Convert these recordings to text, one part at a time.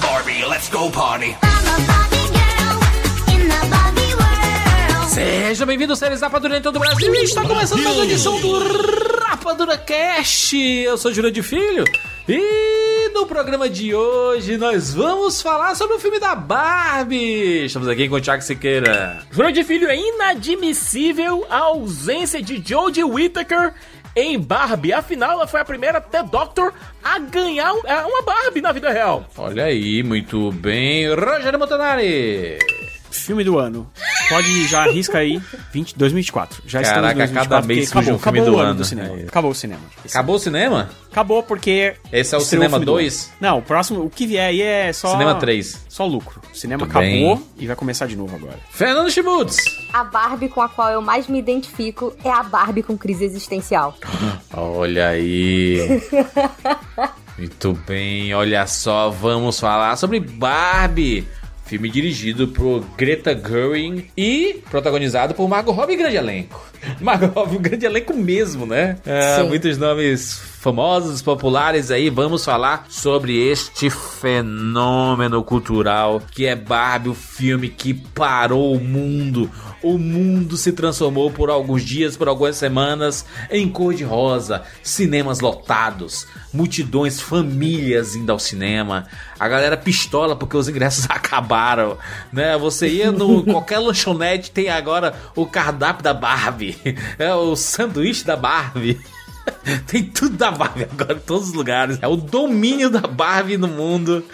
Barbie, let's go party. Seja bem-vindo, séries Rapadura em todo o Brasil. E está começando mais uma edição do Rapadura Cast. Eu sou Júlio de Filho. E no programa de hoje nós vamos falar sobre o filme da Barbie. Estamos aqui com o Thiago Siqueira. Júlio de Filho, é inadmissível a ausência de Jodie Whittaker em Barbie. Afinal, ela foi a primeira The Doctor a ganhar é, uma Barbie na vida real. Olha aí, muito bem. Rogério Montanari. Filme do ano. Pode já arrisca aí 20, 2024. Já estamos Caraca, em 2024 cada mês acabou, um filme acabou do o ano ano. do cinema. É. Acabou o cinema. Acabou o cinema? Acabou porque Esse é o Cinema filme do 2? ano. Não, o próximo, o que vier aí é só Cinema 3. Só lucro. O cinema Muito acabou bem. e vai começar de novo agora. Fernando Schmutz. A Barbie com a qual eu mais me identifico é a Barbie com crise existencial. Olha aí. Muito bem, olha só, vamos falar sobre Barbie. Filme dirigido por Greta Gerwig e protagonizado por Margot Robbie, grande elenco. Margot Robbie, um grande elenco mesmo, né? É, muitos nomes famosos, populares aí. Vamos falar sobre este fenômeno cultural que é Barbie, o filme que parou o mundo. O mundo se transformou por alguns dias, por algumas semanas, em cor de rosa, cinemas lotados, multidões, famílias indo ao cinema. A galera pistola porque os ingressos acabaram, né? Você ia no qualquer lanchonete tem agora o cardápio da Barbie, é o sanduíche da Barbie. Tem tudo da Barbie agora em todos os lugares. É o domínio da Barbie no mundo.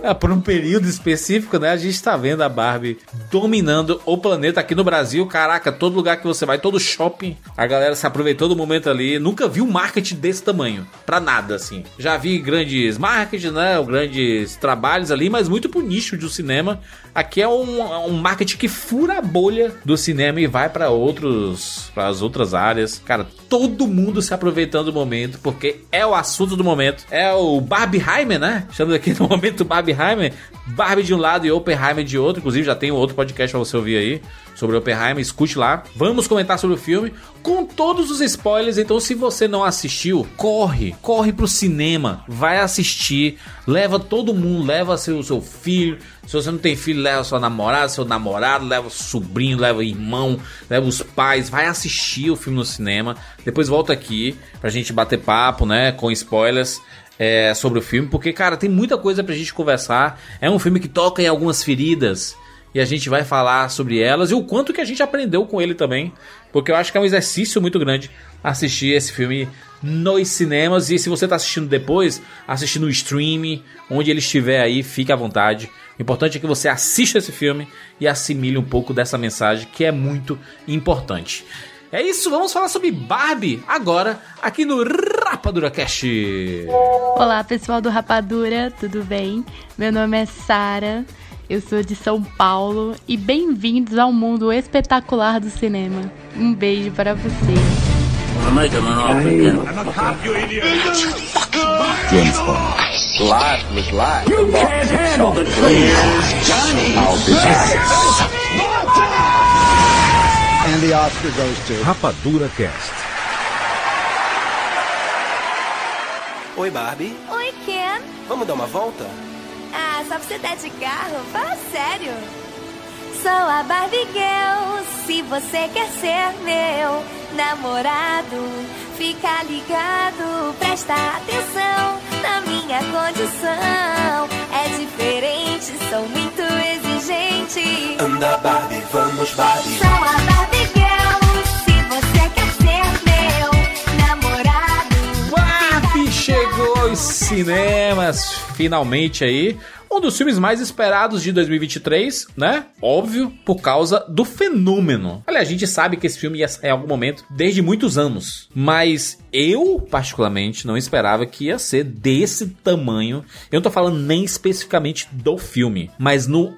É, por um período específico, né? A gente tá vendo a Barbie dominando o planeta aqui no Brasil. Caraca, todo lugar que você vai, todo shopping, a galera se aproveitou do momento ali. Nunca vi um marketing desse tamanho. Pra nada, assim. Já vi grandes marketing, né? Grandes trabalhos ali, mas muito pro nicho do cinema. Aqui é um, um marketing que fura a bolha do cinema e vai pra outros, para as outras áreas. Cara, todo mundo se aproveitando do momento, porque é o assunto do momento. É o Barbieheimer, né? Estamos aqui no momento Barbieheimer. Barbie de um lado e Oppenheimer de outro. Inclusive, já tem um outro podcast pra você ouvir aí sobre Oppenheimer. Escute lá. Vamos comentar sobre o filme com todos os spoilers. Então, se você não assistiu, corre, corre pro cinema, vai assistir, leva todo mundo, leva seu, seu filho. Se você não tem filho, leva sua namorada, seu namorado, leva sobrinho, leva irmão, leva os pais, vai assistir o filme no cinema. Depois volta aqui pra gente bater papo, né, com spoilers. é, sobre o filme, porque, cara, tem muita coisa pra gente conversar. É um filme que toca em algumas feridas e a gente vai falar sobre elas e o quanto que a gente aprendeu com ele também, porque eu acho que é um exercício muito grande assistir esse filme nos cinemas e se você tá assistindo depois, assistir no streaming, onde ele estiver aí, fique à vontade. O importante é que você assista esse filme e assimile um pouco dessa mensagem que é muito importante. É isso, vamos falar sobre Barbie agora aqui no Rapadura Cast. Olá, pessoal do Rapadura, tudo bem? Meu nome é Sara, eu sou de São Paulo e bem-vindos ao mundo espetacular do cinema. Um beijo para vocês. To Rapadura Cast. Oi, Barbie. Oi, Ken. Vamos dar uma volta? Só pra você dar de carro? Fala sério. Sou a Barbie Girl, se você quer ser meu namorado, fica ligado, presta atenção na minha condição. É diferente, sou muito exigente. Anda, Barbie, vamos, Barbie. Sou a Barbie Girl, se você quer ser meu namorado. Barbie chegou aos cinemas, finalmente aí. Um dos filmes mais esperados de 2023, né? Óbvio, por causa do fenômeno. Olha, a gente sabe que esse filme ia sair em algum momento, desde muitos anos. Mas eu, particularmente, não esperava que ia ser desse tamanho. Eu não tô falando nem especificamente do filme, mas no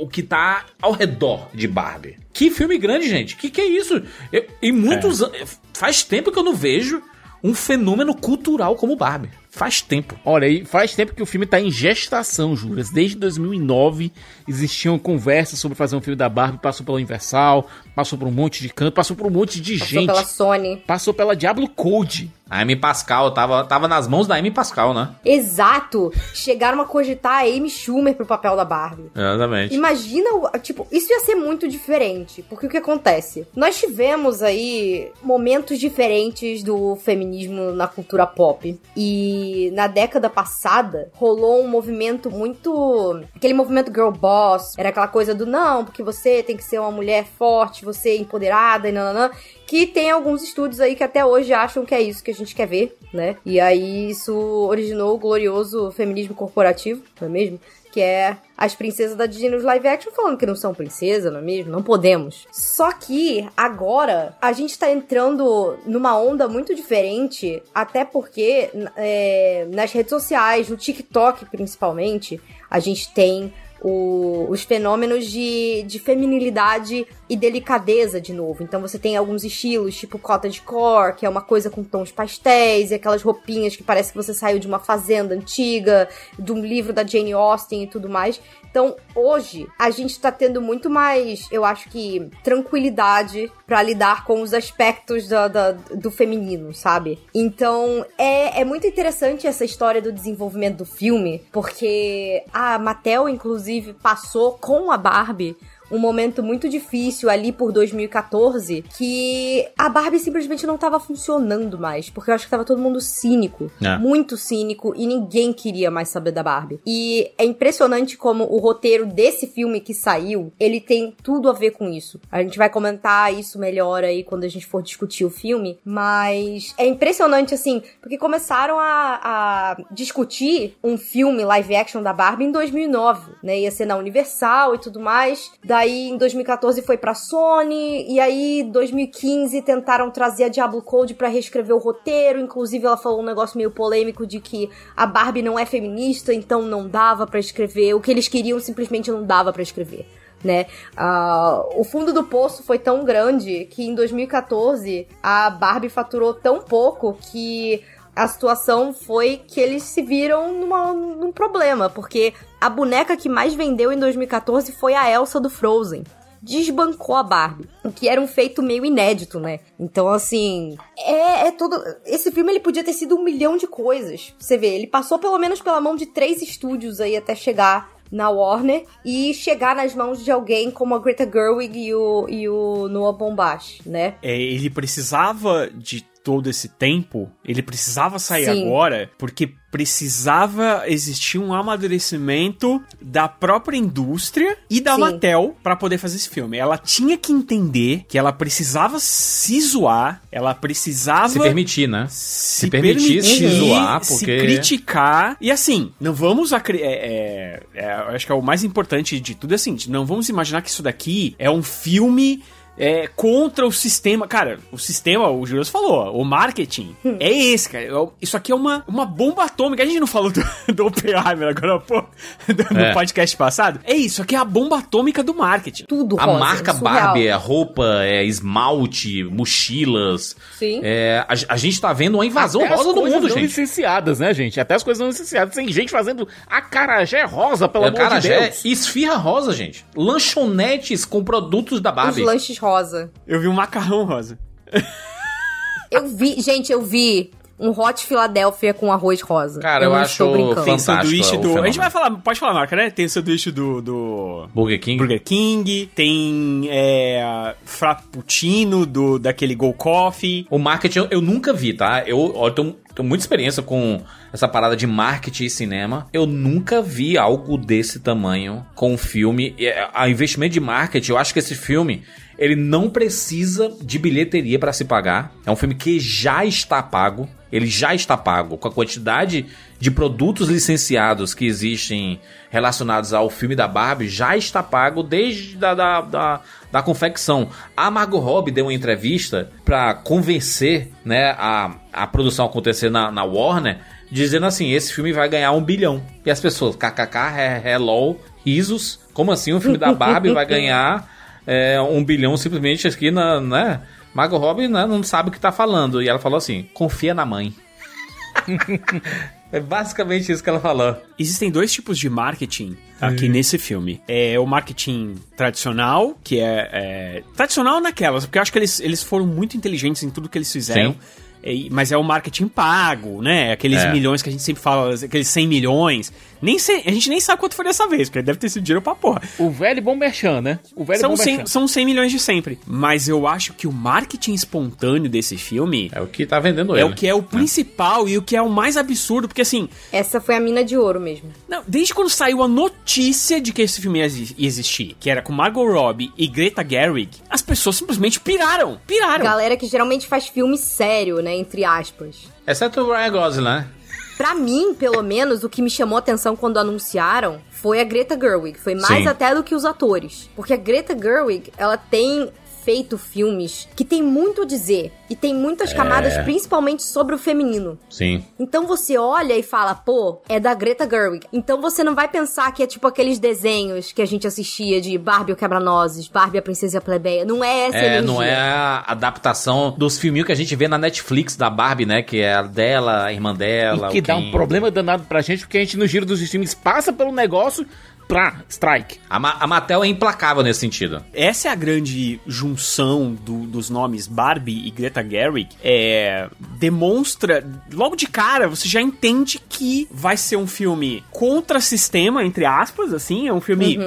o, que tá ao redor de Barbie. Que filme grande, gente. Que que é isso? Eu, em muitos anos. Faz tempo que eu não vejo um fenômeno cultural como Barbie. Faz tempo. Olha aí, faz tempo que o filme tá em gestação, Juras. Desde 2009 existiam conversas sobre fazer um filme da Barbie, passou pela Universal, passou por um monte de canto, passou por um monte de Passou gente. pela Sony. Passou pela Diablo Code. A Amy Pascal tava, tava nas mãos da Amy Pascal, né? Exato. Chegaram a cogitar a Amy Schumer pro papel da Barbie. Exatamente. Imagina, o- tipo, isso ia ser muito diferente, porque o que acontece? Nós tivemos aí momentos diferentes do feminismo na cultura pop. E na década passada rolou um movimento muito. aquele movimento girl boss. Era aquela coisa do não, porque você tem que ser uma mulher forte, você é empoderada e nananã. Que tem alguns estudos aí que até hoje acham que é isso que a gente quer ver, né? E aí isso originou o glorioso feminismo corporativo, não é mesmo? Que é as princesas da Disney nos live action falando que não são princesas, não é mesmo? Não podemos. Só que agora a gente tá entrando numa onda muito diferente, até porque é, nas redes sociais, no TikTok principalmente, a gente tem o- os fenômenos de, de feminilidade e delicadeza de novo. Então você tem alguns estilos, tipo cottagecore, que é uma coisa com tons pastéis, e aquelas roupinhas que parece que você saiu de uma fazenda antiga, de um livro da Jane Austen e tudo mais. Então, hoje, a gente tá tendo muito mais, eu acho que, tranquilidade pra lidar com os aspectos da- da- do feminino, sabe? Então, é, é muito interessante essa história do desenvolvimento do filme, porque a Mattel, inclusive, passou com a Barbie um momento muito difícil ali por 2014, que a Barbie simplesmente não tava funcionando mais, porque eu acho que tava todo mundo cínico, É. muito cínico, e ninguém queria mais saber da Barbie. E é impressionante como o roteiro desse filme que saiu, ele tem tudo a ver com isso. A gente vai comentar isso melhor aí quando a gente for discutir o filme, mas é impressionante assim, porque começaram a, a discutir um filme live action da Barbie em 2009, né? Ia ser na Universal e tudo mais. Daí em 2014 foi pra Sony. E aí em 2015 tentaram trazer a Diablo Code pra reescrever o roteiro, inclusive ela falou um negócio meio polêmico de que a Barbie não é feminista, então não dava pra escrever, o que eles queriam simplesmente não dava pra escrever né? Ah, o fundo do poço foi tão grande que em 2014 a Barbie faturou tão pouco que a situação foi que eles se viram numa- num problema, porque a boneca que mais vendeu em 2014 foi a Elsa do Frozen. Desbancou a Barbie, o que era um feito meio inédito, né? Então, assim, é, é todo. Esse filme ele podia ter sido um milhão de coisas. Você vê, ele passou pelo menos pela mão de três estúdios aí até chegar na Warner e chegar nas mãos de alguém como a Greta Gerwig e o, e o Noah Baumbach, né? É, ele precisava de todo esse tempo, ele precisava sair Sim. agora, porque precisava existir um amadurecimento da própria indústria e da Sim. Mattel pra poder fazer esse filme. Ela tinha que entender que ela precisava se zoar, ela precisava Se permitir, né? se, permitir se permitir, zoar, se porque- criticar. E assim, não vamos. É, é, é, eu acho que é o mais importante de tudo é assim: não vamos imaginar que isso daqui é um filme. É, contra o sistema. Cara, o sistema, o Julius falou, o marketing é esse, cara. É Isso aqui é uma, uma bomba atômica. A gente não falou do, do Oppenheimer agora, pô, do- no É. podcast passado. É isso aqui é a bomba atômica do marketing. Tudo A rosa, marca surreal. Barbie é roupa, é esmalte, mochilas. Sim. É, a, a gente tá vendo uma invasão Até rosa do mundo, não gente. licenciadas, né, gente? Até as coisas não licenciadas. Tem gente fazendo acarajé rosa, pelo É, amor de Deus. esfirra rosa, gente. Lanchonetes com produtos da Os Barbie. lanches rosa. Eu vi um macarrão rosa. Eu vi, gente, eu vi um Hot Philadelphia com arroz rosa. Cara, eu não acho. Tem sanduíche é do. A gente vai falar, pode falar a marca, né? Tem sanduíche do. do... Burger King. Burger King, tem é, Frappuccino do, daquele Go Coffee. O marketing eu, eu nunca vi, tá? Eu, eu tenho, tenho muita experiência com essa parada de marketing e cinema. Eu nunca vi algo desse tamanho com um filme. E, é, A investimento de marketing, eu acho que esse filme ele não precisa de bilheteria para se pagar. É um filme que já está pago. Ele já está pago com a quantidade de produtos licenciados que existem relacionados ao filme da Barbie já está pago desde da, da, da, da confecção. A Margot Robbie deu uma entrevista para convencer né, a, a produção acontecer na, na Warner, dizendo assim, esse filme vai ganhar um bilhão. E as pessoas, kkk, hello, risos, como assim um filme da Barbie vai ganhar é, um bilhão simplesmente aqui na... Né? Margot Robbie né, não sabe o que tá falando. E ela falou assim, confia na mãe. é basicamente isso que ela falou. Existem dois tipos de marketing aqui nesse filme. É o marketing tradicional, que é, é, tradicional naquelas, porque eu acho que eles, eles foram muito inteligentes em tudo que eles fizeram. Sim. É, mas é o marketing pago, né? Aqueles É. milhões que a gente sempre fala, aqueles 100 milhões. Nem sei, a gente nem sabe quanto foi dessa vez, porque deve ter sido dinheiro pra porra. O velho bom merchan, né? O velho São bom 100, merchan. são 100 milhões de sempre. Mas eu acho que o marketing espontâneo desse filme É o que tá vendendo é ele. o que é o principal e o que é o mais absurdo, porque assim, Essa foi a mina de ouro mesmo. não, desde quando saiu a notícia de que esse filme ia existir, que era com Margot Robbie e Greta Gerwig, as pessoas simplesmente piraram. Piraram. Galera que geralmente faz filme sério, né? Entre aspas. Exceto o Ryan Gosling, né? Pra mim, pelo menos, o que me chamou a atenção quando anunciaram foi a Greta Gerwig. Foi mais Sim. até do que os atores. Porque a Greta Gerwig, ela tem feito filmes que tem muito a dizer. E tem muitas camadas, principalmente sobre o feminino. Sim. Então você olha e fala, pô, é da Greta Gerwig. Então você não vai pensar que é tipo aqueles desenhos que a gente assistia de Barbie o Quebra-Nozes, Barbie a Princesa e a Plebeia. Não é essa É, energia. não é a adaptação dos filminhos que a gente vê na Netflix da Barbie, né? Que é a dela, a irmã dela. E que dá Ken. um problema danado pra gente, porque a gente no giro dos streams passa pelo negócio pra strike. A, Ma- a Mattel é implacável nesse sentido. Essa é a grande junção do- dos nomes Barbie e Greta Gerwig. É, demonstra, logo de cara, você já entende que vai ser um filme contra sistema, entre aspas, assim. É um filme.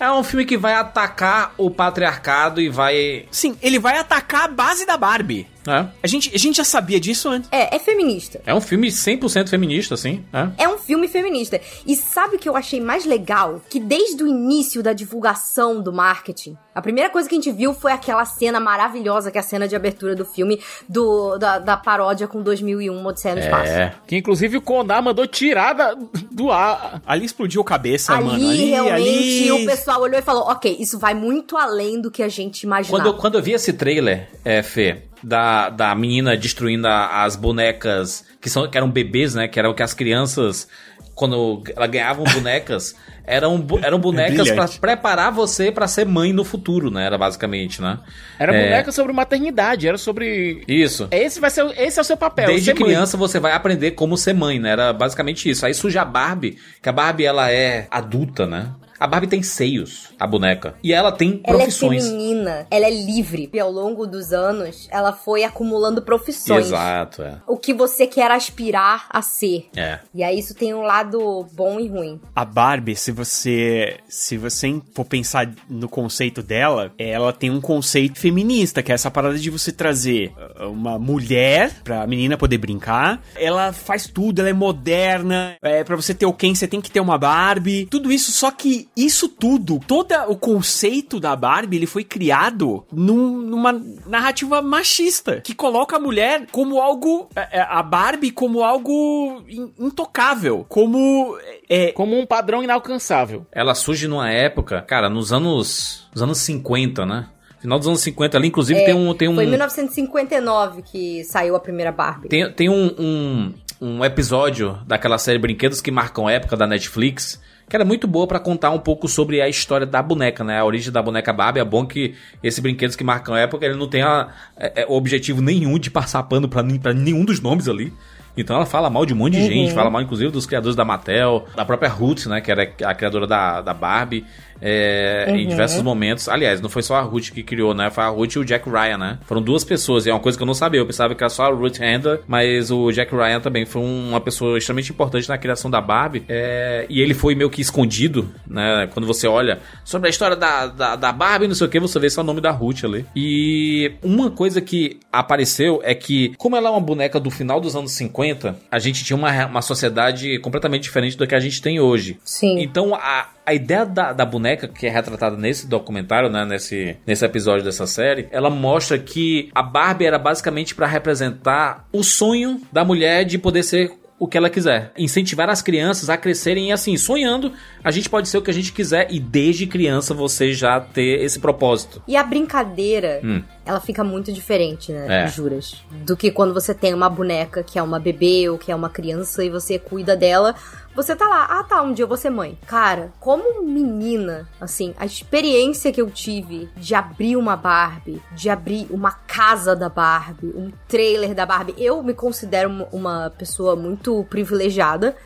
É um filme que vai atacar o patriarcado e vai. Sim, ele vai atacar a base da Barbie. É, A gente, a gente já sabia disso antes. É, é feminista. é um filme 100% feminista, assim. É. É um filme feminista. E sabe o que eu achei mais legal? Que desde o início da divulgação do marketing, a primeira coisa que a gente viu foi aquela cena maravilhosa, que é a cena de abertura do filme, do, da, da paródia com 2001, Odisseia no Espaço. É. Que inclusive o Condá mandou tirar da- do ar. Ali explodiu cabeça, Ali, mano. Ali, realmente, ali... o pessoal olhou e falou, ok, isso vai muito além do que a gente imaginava. Quando, eu- quando eu vi esse trailer, é, Fê, da, da menina destruindo a- as bonecas que, são, que eram bebês, né? Que eram que as crianças, quando elas ganhavam bonecas, eram, eram bonecas pra brilhante. preparar você pra ser mãe no futuro, né? Era basicamente, né? Era É. boneca sobre maternidade, era sobre. Isso. Esse vai ser, esse é o seu papel. Desde ser mãe. criança você vai aprender como ser mãe, né? Era basicamente isso. Aí surge a Barbie, que a Barbie ela é adulta, né? A Barbie tem seios, a boneca. E ela tem Ela é profissões. feminina, ela é livre. E ao longo dos anos, ela foi acumulando profissões. Exato, é. O que você quer aspirar a ser. É. E aí isso tem um lado bom e ruim. A Barbie, se você se você for pensar no conceito dela, ela tem um conceito feminista, que é essa parada de você trazer uh, uma mulher pra menina poder brincar. Ela faz tudo, ela é moderna. É, para você ter o Ken, você tem que ter uma Barbie. Tudo isso, só que isso tudo, todo o conceito da Barbie, ele foi criado num- numa narrativa machista, que coloca a mulher como algo é, é, a Barbie como algo in- intocável, como é, Como um padrão inalcançável. Ela surge numa época, cara, nos anos, nos anos 50, né? Final dos anos 50 ali, inclusive É, tem um tem um Foi em 1959 que saiu a primeira Barbie. tem, tem um, um, um episódio daquela série Brinquedos que marcam a época da Netflix, que era muito boa pra contar um pouco sobre a história da boneca, né? A origem da boneca Barbie. É bom que esse Brinquedos que marcam a época, ele não tem a- é- é, objetivo nenhum de passar pano pra nenhum dos nomes ali. Então ela fala mal de um monte de gente, fala mal inclusive dos criadores da Mattel, da própria Ruth, né, que era a criadora da, da Barbie, é, em diversos momentos. Aliás, não foi só a Ruth que criou, né, foi a Ruth e o Jack Ryan, né. Foram duas pessoas, e é uma coisa que eu não sabia, eu pensava que era só a Ruth Handler, mas o Jack Ryan também foi um- uma pessoa extremamente importante na criação da Barbie, é, e ele foi meio que escondido, né, quando você olha sobre a história da, da, da Barbie, não sei o que, você vê só o nome da Ruth ali. E uma coisa que apareceu é que, como ela é uma boneca do final dos anos 50, a gente tinha uma, uma sociedade completamente diferente do que a gente tem hoje. Sim. Então, a, a ideia da, da boneca, que é retratada nesse documentário, né, nesse, nesse episódio dessa série, ela mostra que a Barbie era basicamente para representar o sonho da mulher de poder ser o que ela quiser. Incentivar as crianças a crescerem assim, sonhando, a gente pode ser o que a gente quiser e desde criança você já ter esse propósito. E a brincadeira, Hum. ela fica muito diferente, né? É. Juras. Do que quando você tem uma boneca que é uma bebê ou que é uma criança e você cuida dela. Você tá lá, ah tá, um dia eu vou ser mãe. Cara, como menina, assim, a experiência que eu tive de abrir uma Barbie, de abrir uma casa da Barbie, um trailer da Barbie, eu me considero uma- pessoa muito privilegiada.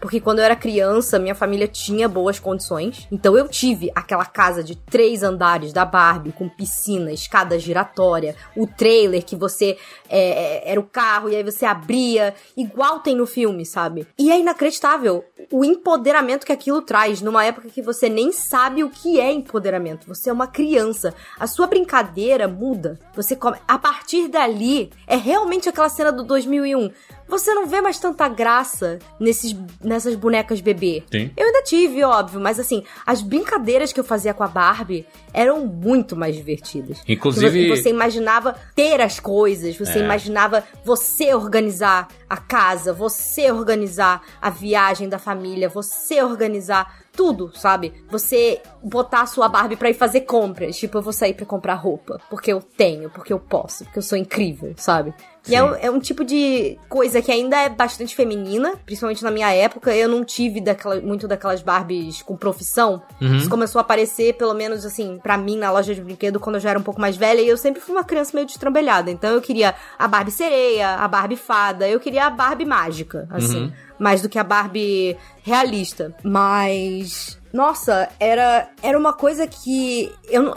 Porque quando eu era criança, minha família tinha boas condições. Então eu tive aquela casa de três andares da Barbie, com piscina, escada giratória, o trailer que você é, era o carro e aí você abria, igual tem no filme, sabe? E é inacreditável o empoderamento que aquilo traz numa época que você nem sabe o que é empoderamento. Você é uma criança. A sua brincadeira muda. Você come... A partir dali, é realmente aquela cena do 2001. Você não vê mais tanta graça nesses, nessas bonecas bebê. Sim. Eu ainda tive, óbvio, mas assim, as brincadeiras que eu fazia com a Barbie eram muito mais divertidas. Inclusive- Você, você imaginava ter as coisas, você É. imaginava você organizar a casa, você organizar a viagem da família, você organizar tudo, sabe? Você botar a sua Barbie pra ir fazer compras. Tipo, eu vou sair pra comprar roupa. Porque eu tenho, porque eu posso, porque eu sou incrível, sabe? E é, Sim. um- é um tipo de coisa que ainda é bastante feminina, principalmente na minha época. Eu não tive daquela, muito daquelas Barbies com profissão. Uhum. Isso começou a aparecer, pelo menos assim, pra mim, na loja de brinquedo, quando eu já era um pouco mais velha. E eu sempre fui uma criança meio destrambelhada. Então eu queria a Barbie sereia, a Barbie fada. Eu queria a Barbie mágica, assim. Uhum. Mais do que a Barbie realista. Mas. Nossa, era, era uma coisa que. Eu,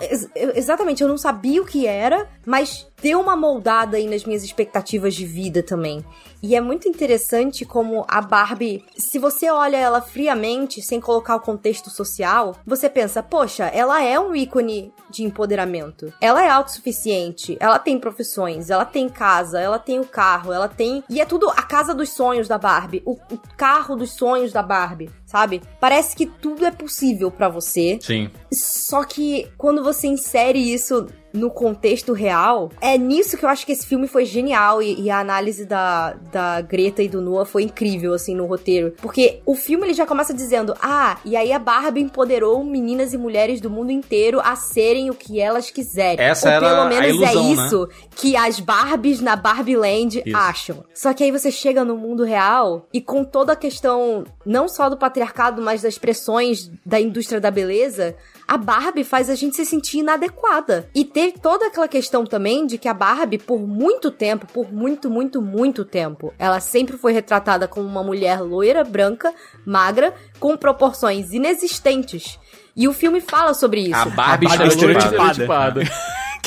exatamente, eu não sabia o que era, mas deu uma moldada aí nas minhas expectativas de vida também. E é muito interessante como a Barbie, se você olha ela friamente, sem colocar o contexto social, você pensa, poxa, ela é um ícone de empoderamento. Ela é autossuficiente, ela tem profissões, ela tem casa, ela tem o carro, ela tem. E é tudo a casa dos sonhos da Barbie, o, o carro dos sonhos da Barbie, sabe? Parece que tudo é possível pra você. Sim. Só que quando você insere isso no contexto real, é nisso que eu acho que esse filme foi genial e, e a análise da, da Greta e do Noah foi incrível, assim, no roteiro. Porque o filme ele já começa dizendo: Ah, e aí a Barbie empoderou meninas e mulheres do mundo inteiro a serem o que elas quiserem. Essa Ou era pelo menos ilusão, é né? isso que as Barbies na Barbie Land Isso. acham. Só que aí você chega no mundo real e com toda a questão, não só do patriarcado, mas das pressões da indústria da beleza, a Barbie faz a gente se sentir inadequada. E teve toda aquela questão também de que a Barbie, por muito tempo, por muito, muito, muito tempo, ela sempre foi retratada como uma mulher loira, branca, magra, com proporções inexistentes. E o filme fala sobre isso. A Barbie, A Barbie estereotipada. estereotipada.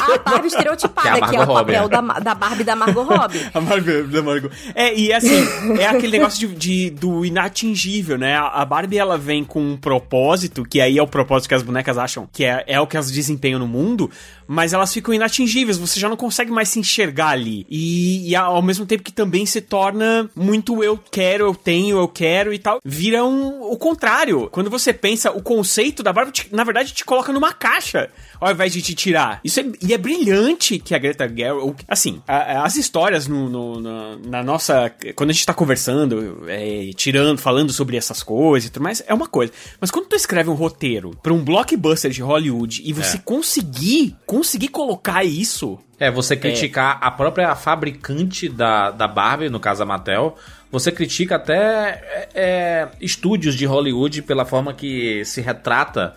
A Barbie estereotipada, Que é que é o papel né? da, da Barbie da Margot Robbie. A Marvel, da Margot. É, e assim, é aquele negócio de, de- do inatingível, né? A a Barbie, ela vem com um propósito, que aí é o propósito que as bonecas acham que é, é o que elas desempenham no mundo, mas elas ficam inatingíveis, você já não consegue mais se enxergar ali. E, e ao mesmo tempo que também se torna muito eu quero, eu tenho, eu quero e tal, vira um, o contrário. Quando você pensa, o conceito da Barbie, te- na verdade, te coloca numa caixa, ao invés de te tirar. Isso é, e é brilhante que a Greta Gerwig, assim, a- as histórias no, no- na, na nossa, quando a gente tá conversando, é, tirando, falando sobre essas coisas e tudo mais, é uma coisa. Mas quando tu escreve um roteiro pra um blockbuster de Hollywood e você É. conseguir, conseguir colocar isso, É, você criticar a própria fabricante da, da Barbie, no caso a Mattel. Você critica até é, é, estúdios de Hollywood pela forma que se retrata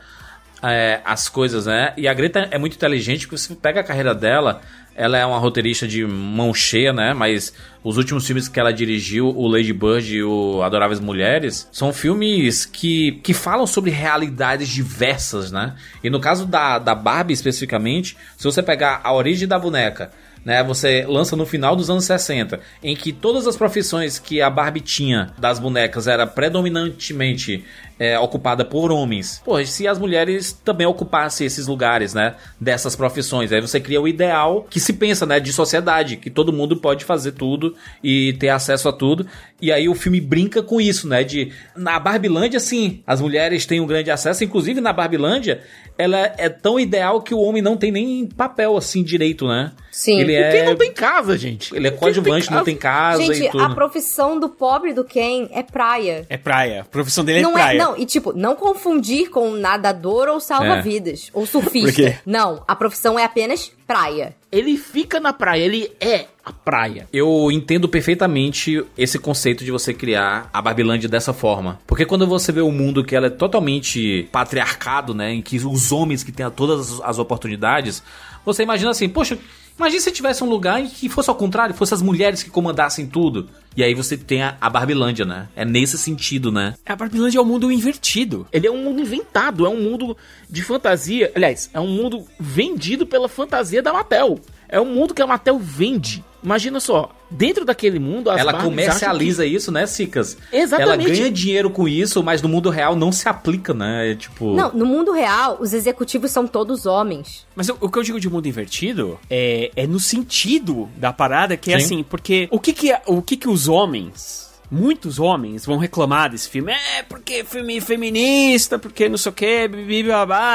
é, as coisas, né? E a Greta é muito inteligente, porque você pega a carreira dela, ela é uma roteirista de mão cheia, né? Mas os últimos filmes que ela dirigiu, o Lady Bird e o Adoráveis Mulheres, são filmes que, que falam sobre realidades diversas, né? E no caso da, da Barbie especificamente, se você pegar a origem da boneca, né? Você lança no final dos anos 60, em que todas as profissões que a Barbie tinha das bonecas era predominantemente é, ocupada por homens. Pô, se as mulheres também ocupassem esses lugares, né? Dessas profissões, aí você cria o ideal que se pensa, né? De sociedade, que todo mundo pode fazer tudo e ter acesso a tudo. E aí o filme brinca com isso, né? De na Barbilândia, sim, as mulheres têm um grande acesso. Inclusive na Barbilândia, ela é tão ideal que o homem não tem nem papel assim direito, né? Sim. Ele O Ken é. não tem casa, gente. Ele é O coadjuvante, não tem casa e Gente, tudo. a profissão do pobre do Ken é praia. É praia. A profissão dele não é praia. não, e tipo, não confundir com nadador ou salva-vidas, ou surfista. Por quê? Não, a profissão é apenas praia. Ele fica na praia, ele é a praia. Eu entendo perfeitamente esse conceito de você criar a Barbilândia dessa forma. Porque quando você vê um mundo que ela é totalmente patriarcado, né? Em que os homens que têm todas as oportunidades, você imagina assim, poxa, imagina se tivesse um lugar em que fosse ao contrário, fosse as mulheres que comandassem tudo. E aí você tem a, a Barbilândia, né? É nesse sentido, né? A Barbilândia é o mundo invertido. Ele é um mundo inventado, é um mundo de fantasia. Aliás, é um mundo vendido pela fantasia da Mattel. É um mundo que a Mattel vende. Imagina só, dentro daquele mundo, as ela comercializa isso, né, Cicas? Exatamente. Ela ganha dinheiro com isso, mas no mundo real não se aplica, né? É tipo. Não, no mundo real, os executivos são todos homens. Mas o, o que eu digo de mundo invertido é, é no sentido da parada que é Sim. assim, porque o que que, é- o que que os homens, muitos homens vão reclamar desse filme? É, porque filme feminista, porque não sei o que,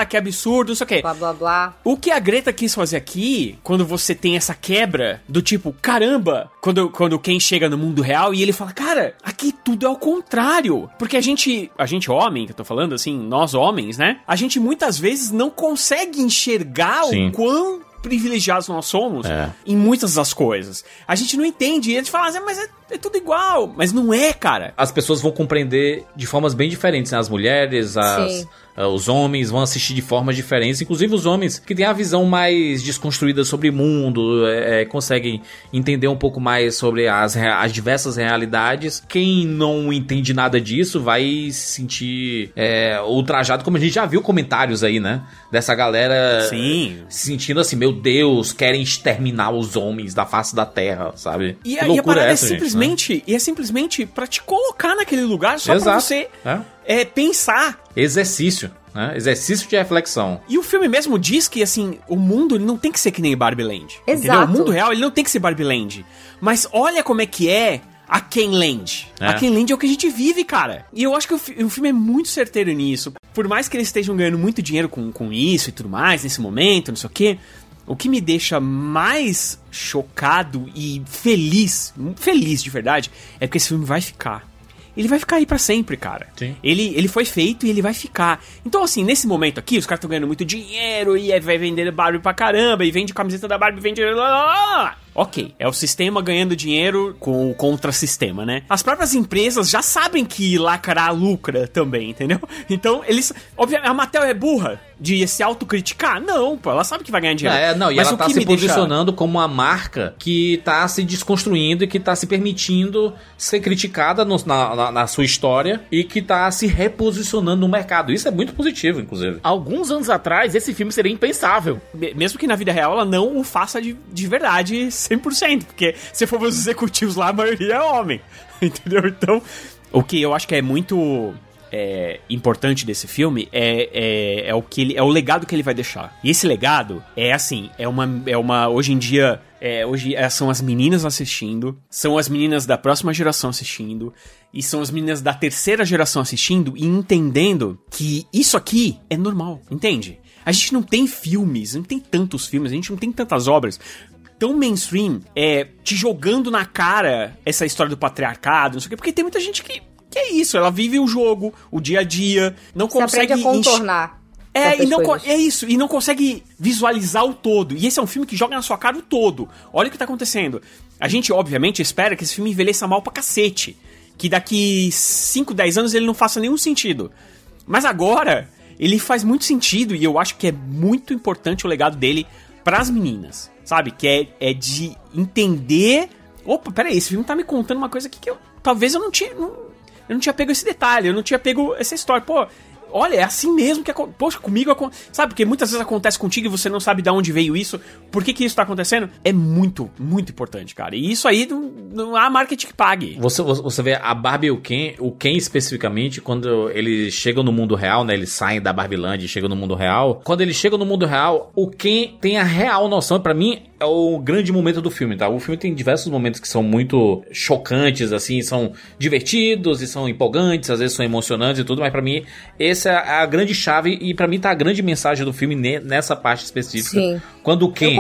que absurdo, não sei o que. Blá blá blá. O que a Greta quis fazer aqui, quando você tem essa quebra do tipo, caramba, quando, quando quem chega no mundo real e ele fala, cara, aqui tudo é ao contrário. Porque a gente, a gente homem, que eu tô falando assim, nós homens, né? A gente muitas vezes não consegue enxergar Sim. o quão privilegiados nós somos É. em muitas das coisas. A gente não entende, e a gente fala, "Ah, mas é, é tudo igual. Mas não é, cara. as pessoas vão compreender de formas bem diferentes. Né? As mulheres, as, Sim. ah, os homens vão assistir de formas diferentes. Inclusive os homens que têm a visão mais desconstruída sobre o mundo, é, é, conseguem entender um pouco mais sobre as, as diversas realidades. Quem não entende nada disso vai se sentir é, ultrajado, como a gente já viu comentários aí, né? Dessa galera Sim. se sentindo assim, meu Deus, querem exterminar os homens da face da terra, sabe? E, Que a, e a loucura parada é essa, gente, né? simplesmente, e é simplesmente pra te colocar naquele lugar só pra Exato. você É. é, pensar. Exercício, né? Exercício de reflexão. E o filme mesmo diz que, assim, o mundo ele não tem que ser que nem Barbie Land. Entendeu? Exato. O mundo real ele não tem que ser Barbie Land. Mas olha como é que é a Ken Land. É. A Ken Land é o que a gente vive, cara. E eu acho que o, fi- o filme é muito certeiro nisso. Por mais que eles estejam ganhando muito dinheiro com, com isso e tudo mais, nesse momento, não sei o quê. O que me deixa mais chocado e feliz, feliz de verdade, é porque esse filme vai ficar. Ele vai ficar aí pra sempre, cara. Sim. Ele, ele foi feito e ele vai ficar. Então, assim, nesse momento aqui, os caras estão ganhando muito dinheiro e aí vai vender Barbie pra caramba, e vende camiseta da Barbie, vende. Ok, é o sistema ganhando dinheiro com o contra-sistema, né? As próprias empresas já sabem que lacrar lucra também, entendeu? Então, eles. Obviamente, a Mattel é burra de se autocriticar? Não, pô, ela sabe que vai ganhar dinheiro. É, não, e Mas ela tá se me deixa- posicionando como uma marca que tá se desconstruindo e que tá se permitindo ser criticada no- na, na- na sua história e que tá se reposicionando no mercado. Isso é muito positivo, inclusive. Alguns anos atrás, esse filme seria impensável. Me- Mesmo que na vida real ela não o faça de, de verdade 100%, porque se for os executivos lá, a maioria é homem, entendeu? Então, o que eu acho que é muito é, importante desse filme é, é, é o que ele, é o legado que ele vai deixar. E esse legado é assim, é uma, é uma hoje em dia, é, hoje é, são as meninas assistindo, são as meninas da próxima geração assistindo, e são as meninas da terceira geração assistindo e entendendo que isso aqui é normal, entende? A gente não tem filmes, não tem tantos filmes, a gente não tem tantas obras tão mainstream, é, te jogando na cara essa história do patriarcado, não sei o quê, porque tem muita gente que, que é isso, ela vive o jogo, o dia a dia, não Você consegue aprende a contornar. é, e não coisas. é isso, e não consegue visualizar o todo. E esse é um filme que joga na sua cara o todo. Olha o que tá acontecendo. A gente, obviamente, espera que esse filme envelheça mal pra cacete. Que daqui 5, 10 anos ele não faça nenhum sentido. Mas agora, ele faz muito sentido e eu acho que é muito importante o legado dele pras meninas. Sabe? Que é, é de entender. Opa, peraí, esse filme tá me contando uma coisa aqui que eu. Talvez eu não tinha. não- eu não tinha pego esse detalhe, eu não tinha pego essa história. Pô, olha, é assim mesmo que acontece. Poxa, comigo acontece. Sabe, porque muitas vezes acontece contigo e você não sabe de onde veio isso. Por que, que isso tá acontecendo? É muito, muito importante, cara. E isso aí não, não há marketing que pague. Você, você vê a Barbie e o Ken, o Ken especificamente, quando eles chegam no mundo real, né? Eles saem da Barbilândia e chegam no mundo real. Quando eles chegam no mundo real, o Ken tem a real noção, pra mim, é o grande momento do filme, tá? O filme tem diversos momentos que são muito chocantes, assim, são divertidos e são empolgantes, às vezes são emocionantes e tudo, mas pra mim, essa é a grande chave e pra mim tá a grande mensagem do filme ne- nessa parte específica. Sim. Quando o Ken,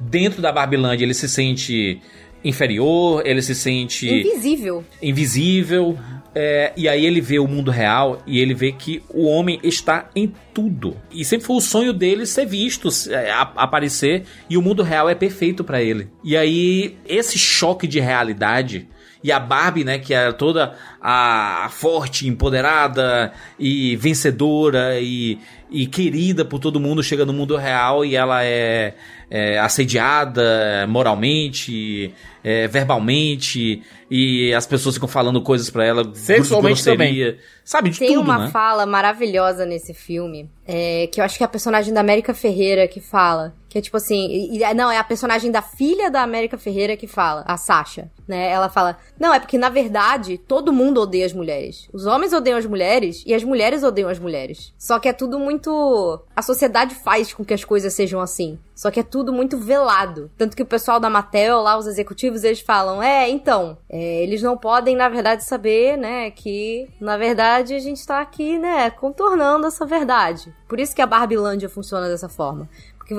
dentro da Barbilândia, ele se sente inferior, ele se sente Invisível. invisível. é, e aí ele vê o mundo real e ele vê que o homem está em tudo. E sempre foi o sonho dele ser visto, é, aparecer, e o mundo real é perfeito pra ele. E aí, esse choque de realidade. E a Barbie, né, que é toda a, a forte, empoderada e vencedora e, e querida por todo mundo, chega no mundo real e ela é, é assediada moralmente, é, verbalmente, e as pessoas ficam falando coisas pra ela, Sexualmente grosseria, Sabe, de Tem tudo, uma né? fala maravilhosa nesse filme, é, que eu acho que é a personagem da América Ferreira que fala. Que é tipo assim. e- e- não, é a personagem da filha da América Ferreira que fala, a Sasha. Né? Ela fala: Não, é porque na verdade todo mundo odeia as mulheres. Os homens odeiam as mulheres e as mulheres odeiam as mulheres. Só que é tudo muito. A sociedade faz com que as coisas sejam assim. Só que é tudo muito velado. Tanto que o pessoal da Mattel, lá, os executivos, eles falam: É, então, é, eles não podem, na verdade, saber, né, que, na verdade, a gente tá aqui, né, contornando essa verdade. Por isso que a Barbilândia funciona dessa forma.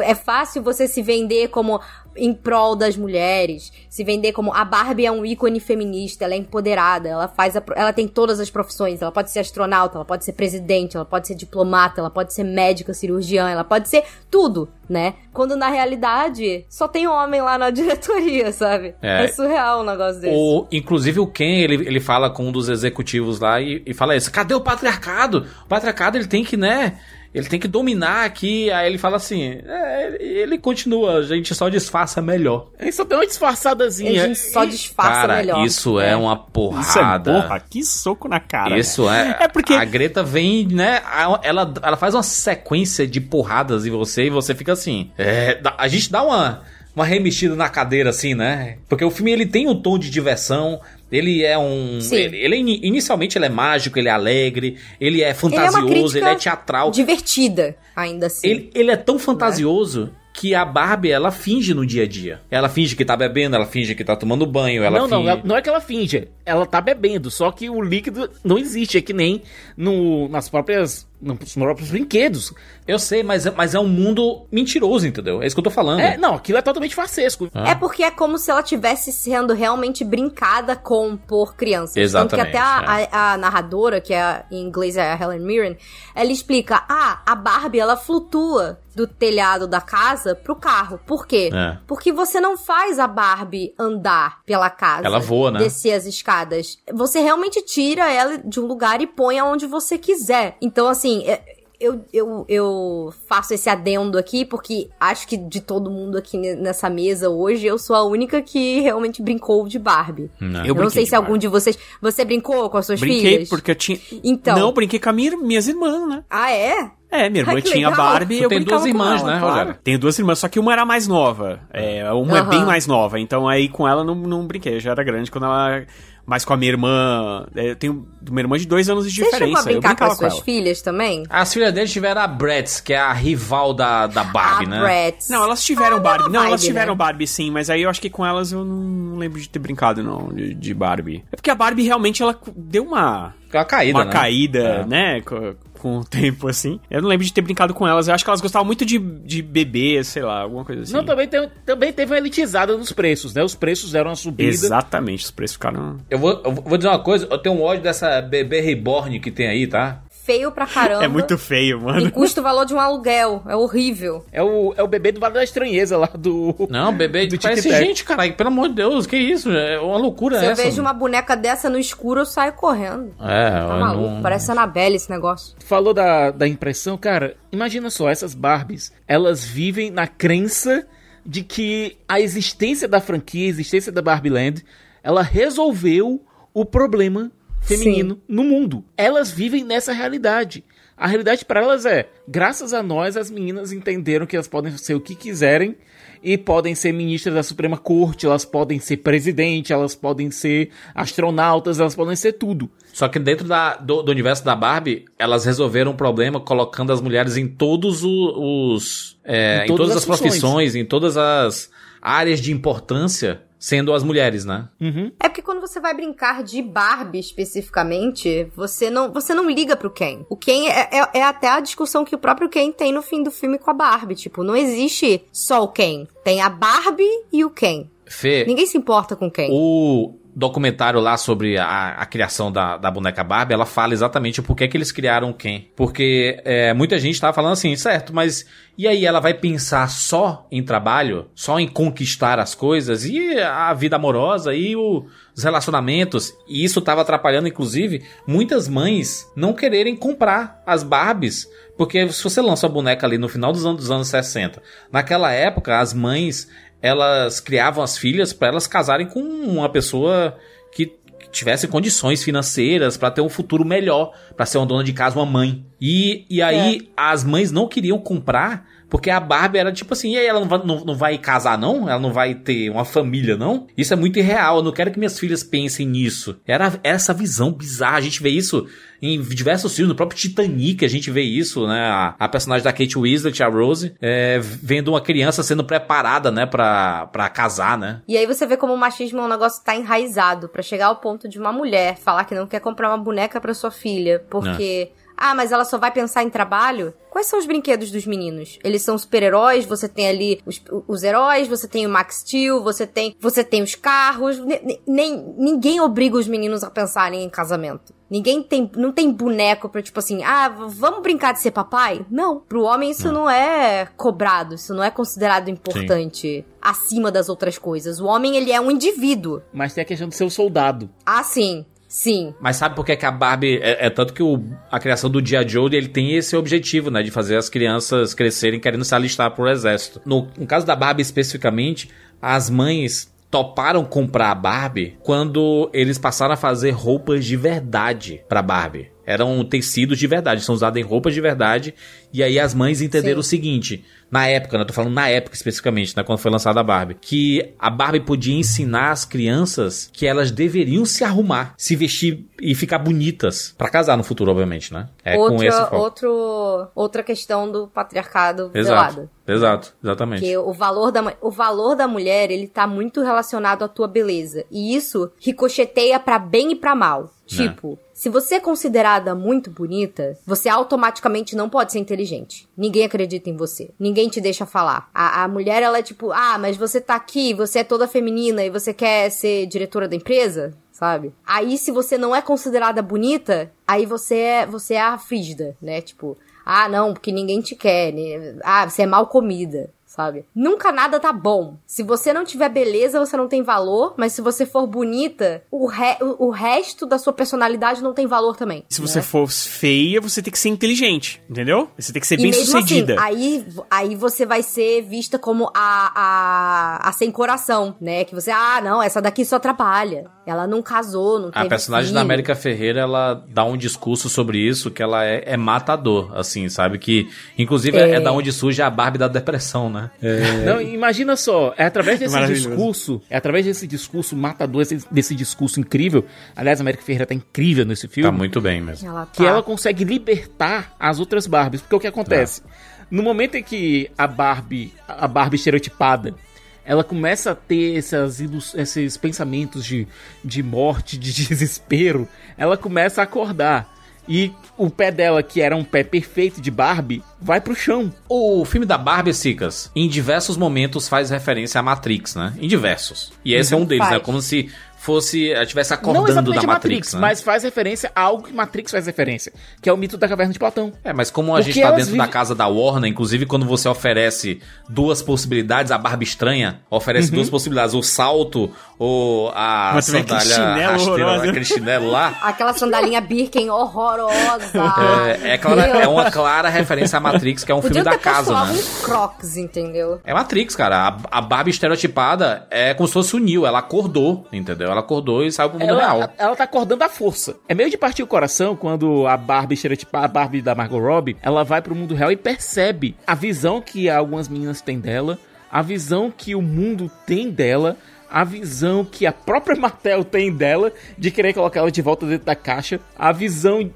É fácil você se vender como em prol das mulheres, se vender como a Barbie é um ícone feminista, ela é empoderada, ela faz a ela tem todas as profissões, ela pode ser astronauta, ela pode ser presidente, ela pode ser diplomata, ela pode ser médica, cirurgiã, ela pode ser tudo, né? Quando na realidade só tem homem lá na diretoria, sabe? É. É, surreal um negócio desse. O, inclusive o Ken, ele, ele fala com um dos executivos lá e, e fala isso, cadê o patriarcado? O patriarcado ele tem que, né, ele tem que dominar aqui. Aí ele fala assim, é, ele continua, a gente só disfarça melhor. Ele só deu uma disfarçadazinha. a gente só disfarça Cara, melhor. isso é, uma porrada. Isso é porra, que soco na cara. Isso é. É porque- A Greta vem, né? Ela, ela faz uma sequência de porradas em você e você fica assim. É, a gente dá uma, uma remexida na cadeira, assim, né? Porque o filme ele tem um tom de diversão. Ele é um. Sim. Ele, ele é ini- inicialmente ele é mágico, ele é alegre, ele é Ele é uma fantasioso, crítica ele é teatral. divertida, ainda assim. Ele, ele é tão fantasioso que a Barbie ela finge no dia a dia. Ela finge que tá bebendo, ela finge que tá tomando banho, ela não, não, finge. ela- não é que ela finge. Ela tá bebendo, só que o líquido não existe. É que nem no, nas próprias. Nos próprios brinquedos. Eu sei, mas, é- mas é um mundo mentiroso, entendeu? É isso que eu tô falando. É, não, aquilo é totalmente farsesco. É porque é como se ela tivesse sendo realmente brincada com por crianças. Exatamente, Tanto que até a, a- a narradora, que é em inglês é a Helen Mirren, ela explica: ah, a Barbie ela flutua do telhado da casa pro carro. Por quê? É. Porque você não faz a Barbie andar pela casa. Ela voa, né? Descer as escadas. Você realmente tira ela de um lugar e põe aonde você quiser. Então, assim. é- eu, eu, eu faço esse adendo aqui porque acho que de todo mundo aqui ne- nessa mesa hoje, eu sou a única que realmente brincou de Barbie. Não. Eu, não brinquei sei se algum de vocês. Você brincou com as suas Brinquei filhas? porque eu tinha. Então. Não, brinquei com a minha, minhas irmãs, né? Ah, é? É, minha irmã Ah, tinha legal. Barbie e eu tem brincava duas irmãs, ela, né, claro. Rogério? Tenho duas irmãs, só que uma era mais nova. É, uma é bem mais nova, então aí com ela não, não brinquei. Eu já era grande quando ela. Mas com a minha irmã. é, Eu tenho uma irmã de dois anos de Você chegou diferença. a eu brincar com as com suas ela. filhas também? As filhas dele tiveram a Bratz, que é a rival da, da Barbie, a né? Bratz. Não, elas tiveram Ah, Barbie. mesma Não, elas vibe, tiveram né? Barbie sim, mas aí eu acho que com elas eu não lembro de ter brincado, não, de, de Barbie. É porque a Barbie realmente ela deu uma. Uma caída, uma né? caída, É. né? Com, o tempo, assim. Eu não lembro de ter brincado com elas. Eu acho que elas gostavam muito de, de bebê, sei lá, alguma coisa assim. Não, também, tem, também teve uma elitizada nos preços, né? Os preços deram uma subida. Exatamente, os preços ficaram. Eu vou, eu vou dizer uma coisa, eu tenho um ódio dessa bebê reborn que tem aí, tá? Feio pra caramba. É muito feio, E mano. custa o valor de um aluguel. É horrível. É o, é o bebê do Vale da Estranheza lá do. Não, bebê do parece gente, caralho. Pelo amor de Deus, que isso? É uma loucura Se eu essa. vejo uma boneca dessa no escuro, eu saio correndo. É, Tá eu maluco? não... Parece Annabelle esse negócio. Falou da, da impressão, cara. Imagina só, essas Barbies, elas vivem na crença de que a existência da franquia, a existência da Barbie Land, ela resolveu o problema feminino no mundo. Elas vivem nessa realidade. A realidade para elas é, graças a nós, as meninas entenderam que elas podem ser o que quiserem e podem ser ministras da Suprema Corte, elas podem ser presidente, elas podem ser astronautas, elas podem ser tudo. Só que dentro da, do, do universo da Barbie, elas resolveram o problema colocando as mulheres em todos o- os. é, Em em, todas todas as as profissões, em todas as, áreas de importância sendo as mulheres, né? Uhum. É porque quando você vai brincar de Barbie especificamente, você não, você não liga pro Ken. O Ken é, é, é até a discussão que o próprio Ken tem no fim do filme com a Barbie. Tipo, não existe só o Ken. Tem a Barbie e o Ken. Fê, Ninguém se importa com quem. o documentário lá sobre a, a criação da, da boneca Barbie, ela fala exatamente o porquê que eles criaram Ken. Porque é, muita gente tava falando assim, certo, mas e aí ela vai pensar só em trabalho? Só em conquistar as coisas? E a vida amorosa? E o- os relacionamentos? E isso tava atrapalhando, inclusive, muitas mães não quererem comprar as Barbies. Porque se você lança a boneca ali no final dos anos, dos anos 60, naquela época as mães elas criavam as filhas para elas casarem com uma pessoa que tivesse condições financeiras para ter um futuro melhor, para ser uma dona de casa, uma mãe. E, e aí as mães não queriam comprar porque a Barbie era tipo assim, e aí ela não vai, não, não vai casar não? Ela não vai ter uma família não? Isso é muito irreal, eu não quero que minhas filhas pensem nisso. Era essa visão bizarra, a gente vê isso em diversos filmes, no próprio Titanic a gente vê isso, né? A, a personagem da Kate Winslet, a Rose, é, vendo uma criança sendo preparada, né, pra, pra casar, né? E aí você vê como o machismo é um negócio que tá enraizado pra chegar ao ponto de uma mulher falar que não quer comprar uma boneca pra sua filha, porque ah, mas ela só vai pensar em trabalho? Quais são os brinquedos dos meninos? Eles são super-heróis, você tem ali os, os heróis, você tem o Max Steel, você tem, você tem os carros, ne- ne- nem, ninguém obriga os meninos a pensarem em casamento. Ninguém tem, não tem boneco pra tipo assim, ah, vamos brincar de ser papai? Não. Pro homem isso não, é cobrado, isso não é considerado importante acima das outras coisas. O homem, ele é um indivíduo. Mas tem a questão de ser o soldado. Ah, sim. Sim. Mas sabe por que, que a Barbie. É, é tanto que o- a criação do Dia Joe ele tem esse objetivo, né? De fazer as crianças crescerem querendo se alistar pro exército. No, no caso da Barbie especificamente, as mães toparam comprar a Barbie quando eles passaram a fazer roupas de verdade pra Barbie. Eram tecidos de verdade, são usados em roupas de verdade. E aí as mães entenderam o seguinte: na época, né? Tô falando na época especificamente, né? Quando foi lançada a Barbie. Que a Barbie podia ensinar as crianças que elas deveriam se arrumar, se vestir e ficar bonitas. Pra casar no futuro, obviamente, né? É com esse outra, foco. outro, outra questão do patriarcado Exato. velado. Exato, exatamente. Porque o valor, da, o valor da mulher, ele tá muito relacionado à tua beleza. E isso ricocheteia pra bem e pra mal. Tipo, se você é considerada muito bonita, você automaticamente não pode ser inteligente. Ninguém acredita em você. Ninguém te deixa falar. A, a mulher, ela é tipo, ah, mas você tá aqui, você é toda feminina e você quer ser diretora da empresa? Sabe? Aí, se você não é considerada bonita, aí você é, você é a frígida, né? Tipo, ah, não, porque ninguém te quer. né? Ah, você é mal comida, sabe? Nunca nada tá bom. Se você não tiver beleza, você não tem valor, mas se você for bonita, o, re- o, o resto da sua personalidade não tem valor também. Se você né? for feia, você tem que ser inteligente, entendeu? Você tem que ser E bem mesmo sucedida. assim, aí, aí você vai ser vista como a, a, a sem coração, né? Que você, ah, não, essa daqui só atrapalha. Ela não casou, não A personagem filho. da América Ferreira, ela dá um discurso sobre isso que ela é, é matador, assim, sabe? Que, inclusive, é. É. da onde surge a Barbie da depressão, né? Não, imagina só, é através desse Maravilhoso. discurso, é através desse discurso matador, esse- desse discurso incrível. Aliás, a América Ferreira tá incrível nesse filme. Tá muito bem mesmo. Ela tá. que ela consegue libertar as outras Barbies. Porque o que acontece? No momento em que a Barbie, a Barbie estereotipada, ela começa a ter essas, ilus- esses pensamentos de, de morte, de desespero, ela começa a acordar. E o pé dela, que era um pé perfeito de Barbie, vai pro chão. O filme da Barbie, Sicas, em diversos momentos faz referência à Matrix, né? Em diversos. E esse é um deles, Faz. né? Como se fosse, ela estivesse Não acordando exatamente da a Matrix, Matrix, né? mas faz referência a algo que Matrix faz referência, que é o mito da caverna de Platão. É, mas como a Porque gente tá elas dentro da vivem- casa da Warner, inclusive quando você oferece duas possibilidades, a Barbie estranha oferece Uhum. duas possibilidades, o salto ou a Mas sandália chinelo rasteira, horroroso. aquele chinelo lá. Aquela sandalinha Birken horrorosa. É, é, clara- é uma clara referência à Matrix, que é um Podiam filme da casa, né? um Crocs, entendeu? É Matrix, cara. A, a Barbie estereotipada é como se fosse o Neo. Ela acordou, entendeu? Ela acordou e saiu pro mundo real. Ela, ela tá acordando a força. É meio de partir o coração quando a Barbie a Barbie da Margot Robbie, ela vai pro mundo real e percebe a visão que algumas meninas têm dela, a visão que o mundo tem dela, a visão que a própria Mattel tem dela de querer colocar ela de volta dentro da caixa, a visão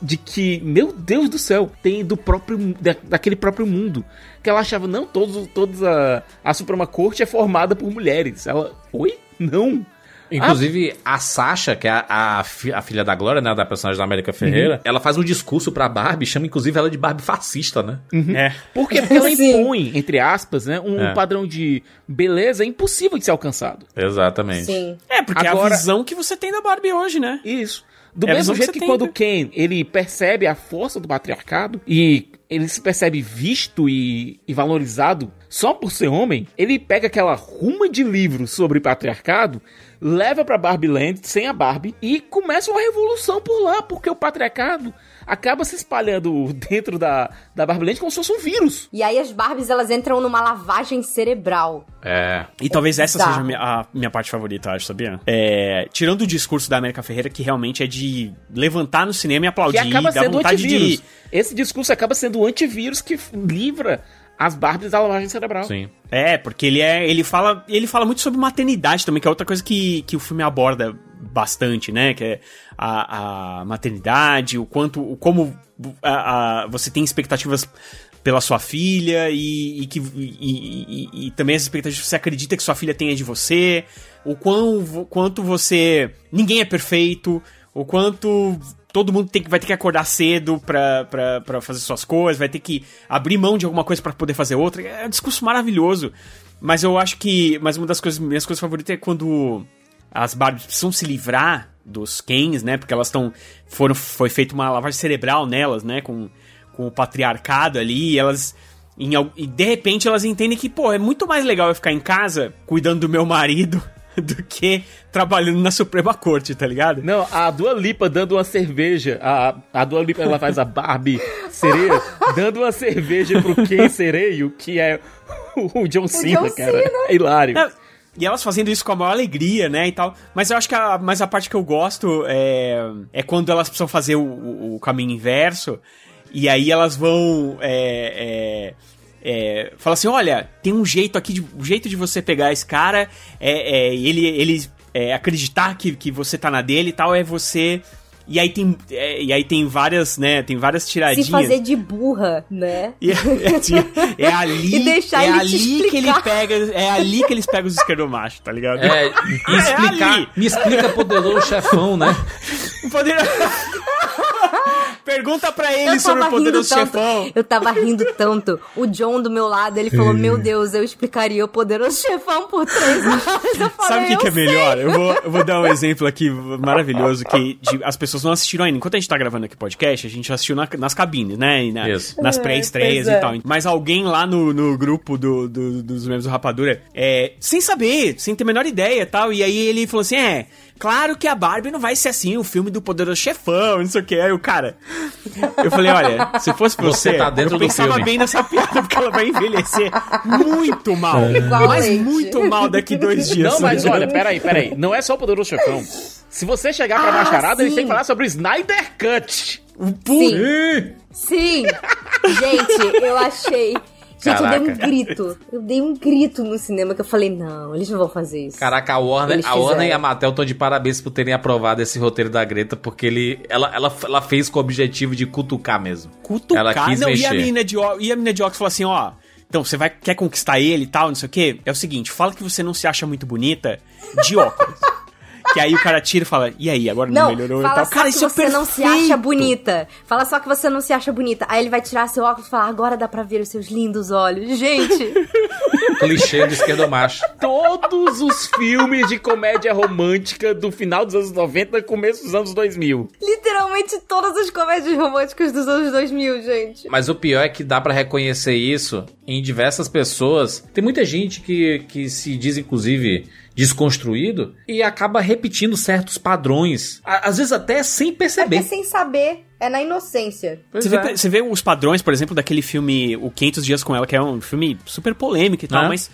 de que, meu Deus do céu, tem do próprio da, daquele próprio mundo. Que ela achava, não, todos, todos a, a Suprema Corte é formada por mulheres. Ela, oi? Não. Inclusive, a Sasha, que é a, a, fi- a filha da Glória, né, da personagem da América Ferreira, ela faz um discurso pra Barbie, chama inclusive ela de Barbie fascista, né? É. Por quê? Porque ela Sim. impõe, entre aspas, né, um É. padrão de beleza impossível de ser alcançado. Exatamente. Sim. É, porque é a Agora- visão que você tem da Barbie hoje, né? Isso. Do É mesmo que jeito que, tem, quando o Ken, ele percebe a força do patriarcado e ele se percebe visto e, e valorizado só por ser homem, ele pega aquela ruma de livros sobre patriarcado, leva pra Barbie Land sem a Barbie e começa uma revolução por lá, porque o patriarcado acaba se espalhando dentro da, da Barbie Land como se fosse um vírus. E aí as Barbies, elas entram numa lavagem cerebral. É. E talvez essa Bizarro. seja a minha, a minha parte favorita, acho, sabia? É, tirando o discurso da América Ferreira, que realmente é de levantar no cinema e aplaudir, Que acaba dar sendo vontade antivírus. de... Esse discurso acaba sendo o antivírus que livra as Barbies da lavagem cerebral. Sim. É, porque ele é. Ele fala. Ele fala muito sobre maternidade também, que é outra coisa que, que o filme aborda bastante, né? Que é a, a maternidade, o quanto. O como a- a- você tem expectativas pela sua filha e, e que e, e- e também as expectativas que você acredita que sua filha tenha de você, o quão, quanto você ninguém é perfeito, o quanto todo mundo tem vai ter que acordar cedo pra, pra, pra fazer suas coisas, vai ter que abrir mão de alguma coisa pra poder fazer outra. É um discurso maravilhoso. Mas eu acho que. Mas uma das coisas, minhas coisas favoritas é quando as Barbies precisam se livrar dos Kens, né? Porque elas estão. Foram, foi feita uma lavagem cerebral nelas, né? Com, com o patriarcado ali. E elas. em e de repente elas entendem que, pô, é muito mais legal eu ficar em casa cuidando do meu marido do que trabalhando na Suprema Corte, tá ligado? Não, a Dua Lipa dando uma cerveja. A, a Dua Lipa ela faz a Barbie sereia dando uma cerveja pro Ken Sereio, que é o John Cena, John cara. Cena. É hilário. Não, e elas fazendo isso com a maior alegria, né, e tal. Mas eu acho que a, mas a parte que eu gosto é, é quando elas precisam fazer o, o- o caminho inverso. E aí elas vão. É, é, é, fala assim: olha, tem um jeito aqui, de, um jeito de você pegar esse cara, é, é, ele, ele é, acreditar que, que você tá na dele e tal, é você. E aí tem, é, e aí tem várias, né? Tem várias tiradinhas. Se fazer de burra, né? E é, é, é ali, E deixar é ele ali que ele pega, é ali que eles pegam os esquerdomachos, tá ligado? É, e explicar, me explica poderoso chefão, né? O poder... Pergunta pra ele Eu sobre o rindo poderoso tanto. chefão. Eu tava rindo tanto. O John do meu lado, ele falou: Meu Deus, eu explicaria o poderoso chefão por três horas. Eu falei, Sabe o que, que é sei. melhor? Eu vou, eu vou dar um exemplo aqui maravilhoso que de- as pessoas não assistiram ainda. Enquanto a gente tá gravando aqui o podcast, a gente assistiu na- nas cabines, né? E na- Isso. nas pré-estreias pois é. e tal. Mas alguém lá no, no grupo do- do- dos membros do Rapadura, é, sem saber, sem ter a menor ideia e tal, e aí ele falou assim: é. Claro que a Barbie não vai ser assim, o filme do Poderoso Chefão, não sei o que. Aí o cara. Eu falei, olha, se fosse você, Você tá dentro eu do pensava filme. bem nessa piada, porque ela vai envelhecer muito mal. Mas Igualmente. muito mal daqui dois dias. Não, mas olha, peraí, peraí. Não é só o poderoso chefão. Se você chegar pra Ah, Macharada, eles têm que falar sobre o Snyder Cut. Sim. Sim. Gente, eu achei. Gente, eu dei um Caraca. grito. Eu dei um grito no cinema que eu falei: Não, eles não vão fazer isso. Caraca, a Warner, a Warner e a Mattel estão de parabéns por terem aprovado esse roteiro da Greta, porque ele, ela, ela, ela fez com o objetivo de cutucar mesmo. cutucar. Ela quis não, e a mexer. menina de e a menina de óculos falou assim, ó, então você vai quer conquistar ele e tal, não sei o quê. É o seguinte, fala que você não se acha muito bonita de óculos. que aí o cara tira e fala: "E aí, agora não, Não, melhorou e fala tal". só Cara, que isso é você não se acha bonita. Fala só que você não se acha bonita. Aí ele vai tirar seu óculos e falar, agora dá pra ver os seus lindos olhos. Gente, Clichê do esquerdomacho. Todos os filmes de comédia romântica do final dos anos 90 começo dos anos 2000. literalmente todas as comédias românticas dos anos 2000, gente. Mas o pior é que dá pra reconhecer isso em diversas pessoas. Tem muita gente que, que se diz, inclusive, desconstruído e acaba repetindo certos padrões. Às vezes até sem É perceber. sem saber, é na inocência. Você vê, é. você vê os padrões, por exemplo, daquele filme O 500 Dias com Ela, que é um filme super polêmico e tal, É. mas...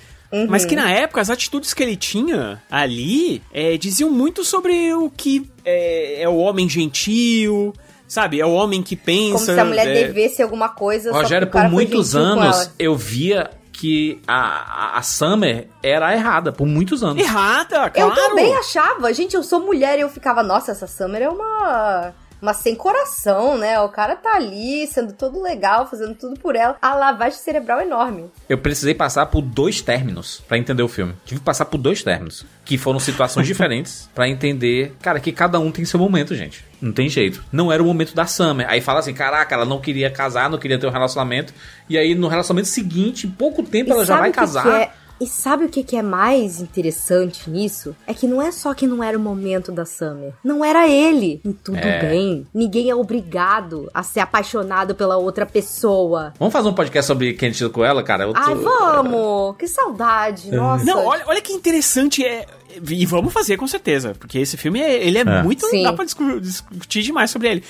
Mas que na época, as atitudes que ele tinha ali é, diziam muito sobre o que é, é o homem gentil, sabe? É o homem que pensa... Como se a mulher é, devesse alguma coisa. Rogério, por muitos anos eu via que a, a, a Summer era errada, por muitos anos. Errada, Eu claro! também achava. Gente, eu sou mulher e eu ficava, nossa, essa Summer é uma. Mas sem coração, né? O cara tá ali, sendo todo legal, fazendo tudo por ela. A lavagem cerebral é enorme. Eu precisei passar por dois términos pra entender o filme. Tive que passar por dois términos, que foram situações diferentes pra entender, cara, que cada um tem seu momento, gente. Não tem jeito. Não era o momento da Summer. Aí fala assim, caraca, ela não queria casar, não queria ter um relacionamento. E aí no relacionamento seguinte, em pouco tempo, E ela já vai casar. É- E sabe o que, que é mais interessante nisso? É que não é só que não era o momento da Summer. Não era ele. E tudo É. bem. Ninguém é obrigado a ser apaixonado pela outra pessoa. Vamos fazer um podcast sobre Candido com ela, cara? Eu tô- Ai, vamos! Que saudade, nossa. Não, olha, olha que interessante é. E vamos fazer com certeza, porque esse filme é, ele é, É. muito. Sim. Dá pra discu- discutir demais sobre ele.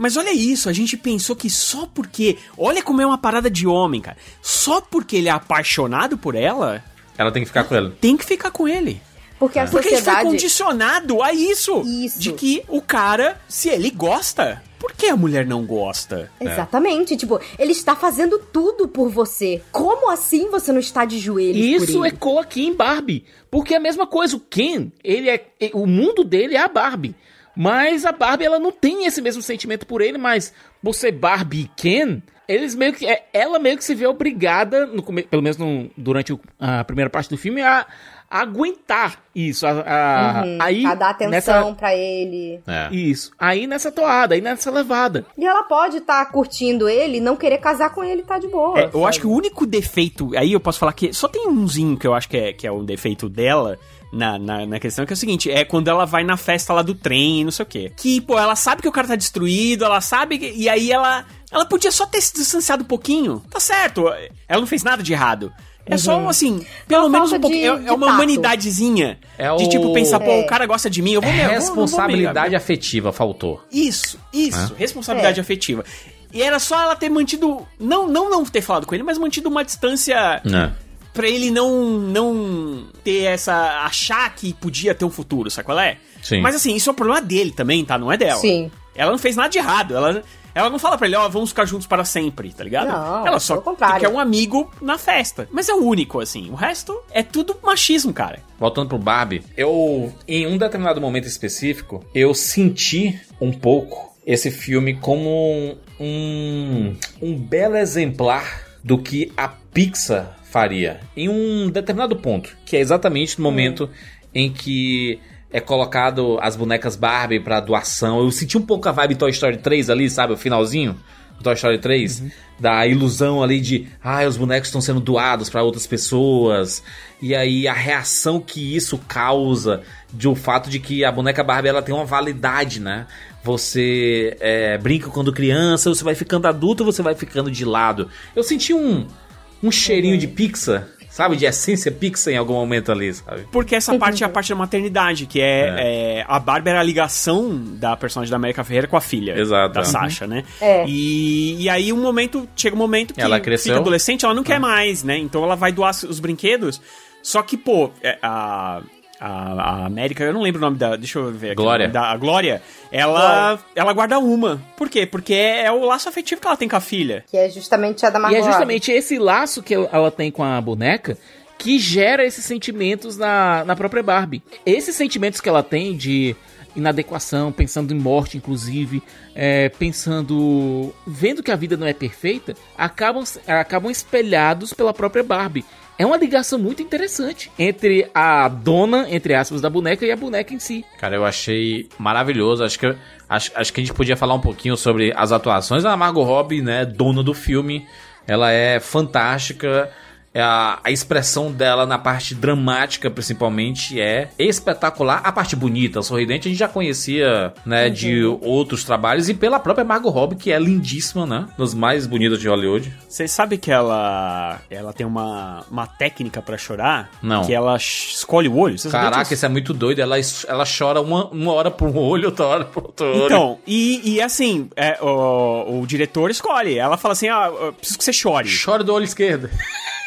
Mas olha isso, a gente pensou que só porque. Olha como é uma parada de homem, cara. Só porque ele é apaixonado por ela, Ela tem que ficar com ele. tem que ficar com ele. Porque a Porque ele foi sociedade. condicionado a isso. Isso. De que o cara, se ele gosta, por que a mulher não gosta? Exatamente, tipo, ele está fazendo tudo por você. Como assim você não está de joelhos Isso por ele? ecoa aqui em Barbie. Porque é a mesma coisa, o Ken, ele é. O mundo dele é a Barbie. Mas a Barbie, ela não tem esse mesmo sentimento por ele, mas por ser Barbie e Ken, eles meio que. é- Ela meio que se vê obrigada, no pelo menos no- durante o- a primeira parte do filme, a, a aguentar isso. A, a, Uhum, aí, a dar atenção nessa, pra ele. É. Isso. Aí nessa toada, aí nessa levada. E ela pode estar curtindo ele, não querer casar com ele, tá de boa. É, eu acho que o único defeito. Aí eu posso falar que só tem umzinho que eu acho que é, que é o defeito dela. Na, na, na questão que é o seguinte, é quando ela vai na festa lá do trem, não sei o quê. Que, pô, ela sabe que o cara tá destruído, ela sabe que, E aí ela. Ela podia só ter se distanciado um pouquinho. Tá certo, ela não fez nada de errado. É só, assim, pelo Uma menos um falta de- pouquinho. É, é de uma tato. humanidadezinha. É De o- tipo pensar, pô, É. o cara gosta de mim, eu vou me- vou me- Responsabilidade afetiva faltou. isso, isso, responsabilidade É. afetiva. E era só ela ter mantido, não, não não ter falado com ele, mas mantido uma distância É. pra ele não não ter essa achar que podia ter um futuro, sabe qual é? Sim. Mas assim, isso é um problema dele também, tá? Não é dela. Sim. Ela não fez nada de errado, ela ela não fala pra ele, ó, vamos ficar juntos para sempre, tá ligado? Não, ela só quer um amigo na festa. Mas é o único, assim. O resto é tudo machismo, cara. Voltando pro Barbie, eu, em um determinado momento específico, eu senti um pouco esse filme como um, um belo exemplar do que a Pixar faria. Em um determinado ponto, que é exatamente no momento em que é colocado as bonecas Barbie pra doação. Eu senti um pouco a vibe Toy Story 3 ali, sabe? O finalzinho do Toy Story 3. Da ilusão ali de, ah, os bonecos estão sendo doados pra outras pessoas. E aí a reação que isso causa de o fato de que a boneca Barbie ela tem uma validade, né? Você é, brinca quando criança, você vai ficando adulto, você vai ficando de lado. Eu senti um, um cheirinho de Pixar, sabe? De essência Pixar em algum momento ali, sabe? Porque essa parte é a parte da maternidade, que é, é, a Barbie era a ligação da personagem da América Ferreira com a filha Exato, da é. Sasha, né? É. E, e aí um momento, chega um momento que Ela cresceu. fica adolescente, ela não quer mais, né? Então ela vai doar os brinquedos. Só que, pô, é, a, a, a América, eu não lembro o nome da. Deixa eu ver aqui. Glória. Da, a Glória, ela, ela guarda uma. Por quê? Porque é, é o laço afetivo que ela tem com a filha. Que é justamente a da Margot E é justamente esse laço que ela tem com a boneca que gera esses sentimentos na, na própria Barbie. Esses sentimentos que ela tem de inadequação, pensando em morte, inclusive, é, pensando. vendo que a vida não é perfeita, acabam, acabam espelhados pela própria Barbie. É uma ligação muito interessante entre a dona, entre aspas, da boneca e a boneca em si. Cara, eu achei maravilhoso. Acho que, acho, acho que a gente podia falar um pouquinho sobre as atuações. A Margot Robbie, né, dona do filme, ela é fantástica. É A, a expressão dela na parte dramática, principalmente, é espetacular. A parte bonita, sorridente, a gente já conhecia, né, de outros trabalhos. E pela própria Margot Robbie, que é lindíssima, né? Dos mais bonitos de Hollywood. Você sabe que ela ela tem uma, uma técnica pra chorar? Não. Que ela escolhe o olho? Caraca, isso é muito doido. Ela, ela chora uma, uma hora por um olho, outra hora por outro olho. Então, e, e assim, é, o, o diretor escolhe. Ela fala assim: ah, preciso que você chore. Chora do olho esquerdo.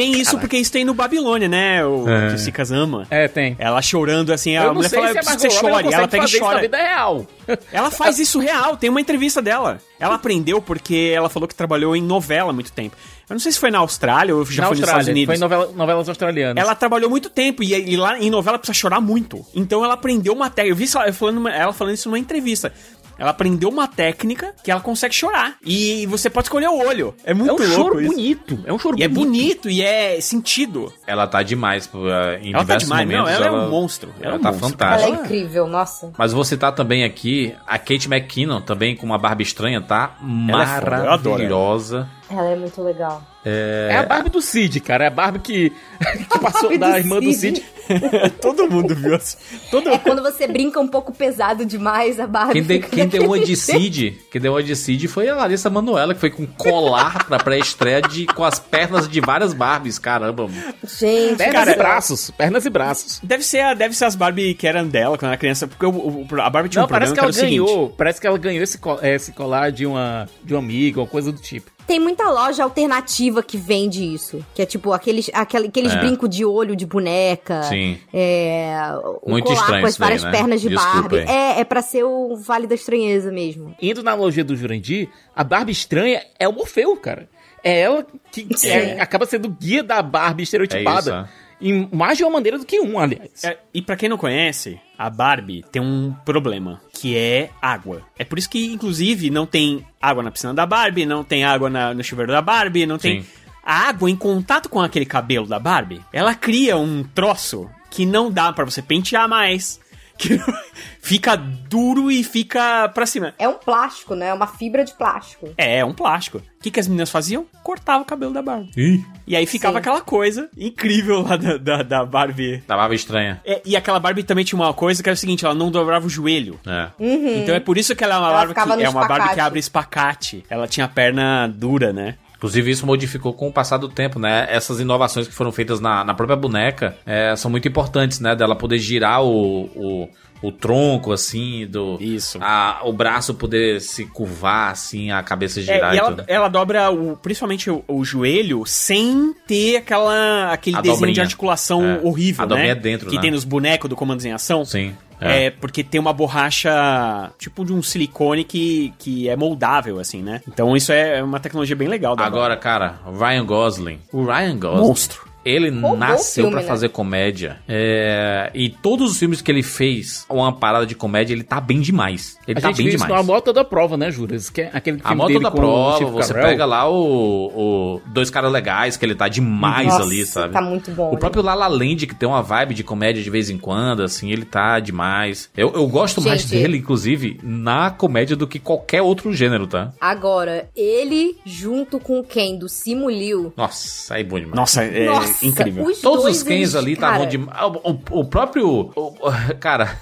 Tem isso porque isso tem no Babilônia, né? O É. que Sikas ama. É, tem. Ela chorando assim, a Eu não mulher fala, se a preciso que você chore. Ela consegue pega e fazer isso na chora. vida real. Ela faz isso real, tem uma entrevista dela. Ela aprendeu porque ela falou que trabalhou em novela há muito tempo. Eu não sei se foi na Austrália ou já na foi nos Estados Austrália, Unidos. foi em novela- novelas australianas. Ela trabalhou muito tempo e, e lá em novela precisa chorar muito. Então ela aprendeu uma técnica. Eu vi ela falando, ela falando isso numa entrevista. Ela aprendeu uma técnica que ela consegue chorar. E você pode escolher o olho. É muito É um louco choro isso. bonito. É um choro E é bonito. bonito e é sentido. Ela tá demais pô, em Ela tá diversos demais, não, momentos. ela é um monstro, ela Ela, é um tá monstro. fantástica. Ela é incrível, nossa. Mas vou citar também aqui a Kate McKinnon, também com uma barba estranha, tá? Ela é foda, eu adoro Maravilhosa. Ela é muito legal. É a Barbie do Cid, cara. É a Barbie que, que passou Barbie da do irmã do Cid. Cid. Todo mundo viu assim. Todo... É quando você brinca um pouco pesado demais, a Barbie. Quem, de- quem deu uma de Cid, quem deu uma de Cid foi a Larissa Manoela, que foi com colar pra pré-estreia de- com as pernas de várias Barbies. Caramba, mano. Gente, Pernas Cara, e braços. Pernas e braços. Deve ser, a- deve ser as Barbie que eram dela quando era criança, porque o, o- a Barbie tinha Não, um problema parece que ela era o seguinte. ganhou. Parece que ela ganhou esse, esse colar de uma, de uma amiga, ou coisa do tipo. Tem muita loja alternativa que vende isso. Que é tipo aqueles, aquele- aqueles É. brincos de olho de boneca. Sim. É, o Muito colar estranho com as isso daí, várias né? pernas de Desculpa Barbie. aí. É, é pra ser o Vale da Estranheza mesmo. Indo na analogia do Jurandir, a Barbie estranha é o Morfeu, cara. É ela que é- acaba sendo o guia da Barbie estereotipada. É isso, em mais de uma maneira do que um, aliás. É, e pra quem não conhece, a Barbie tem um problema, que é água. É por isso que, inclusive, não tem água na piscina da Barbie, não tem água na- no chuveiro da Barbie, não tem... Sim. A água em contato com aquele cabelo da Barbie, ela cria um troço que não dá pra você pentear mais, fica duro e fica pra cima. É um plástico, né? É uma fibra de plástico. É, é um plástico. O que, que as meninas faziam? Cortava o cabelo da Barbie. E aí ficava Sim. aquela coisa incrível lá da, da, da Barbie. Da barba estranha. É, e aquela Barbie também tinha uma coisa que era o seguinte, ela não dobrava o joelho. É. Então é por isso que ela é uma Ela Barbie que é uma Barbie que abre espacate. Ela tinha a perna dura, né? Inclusive, isso modificou com o passar do tempo, né? Essas inovações que foram feitas na, na própria boneca é, são muito importantes, né? Dela poder girar o, o, o tronco, assim, do. Isso. A, o braço poder se curvar, assim, a cabeça É, girar e e, ela, tudo. ela dobra o, principalmente o, o joelho sem ter aquela, aquele A desenho de dobrinha. articulação É. horrível, A né? é dentro, Que né? tem nos bonecos do Comandos em Ação. Sim. É. porque tem uma borracha tipo de um silicone que, que é moldável, assim, né? Então isso é uma tecnologia bem legal da Agora, cara, o Ryan Gosling. O Ryan Gosling. Monstro. Ele Roubou nasceu pra né? fazer comédia. É, e todos os filmes que ele fez, uma parada de comédia, ele tá bem demais. Ele A tá gente bem demais. na moto da prova, né, Juras? Que é aquele A filme moto dele da com o prova, você pega lá o, o Dois Caras Legais, que ele tá demais Nossa, ali, sabe? tá muito bom, O né? próprio La La Land, que tem uma vibe de comédia de vez em quando, assim, ele tá demais. Eu, eu gosto mais Gente. dele, inclusive, na comédia do que qualquer outro gênero, tá? Agora, ele junto com o Ken do Simu Liu. Nossa, aí bom demais. Nossa, é Nossa, incrível. os Todos dois, os Kens eles- ali estavam de. Ah, O, o- o próprio. o- o- cara,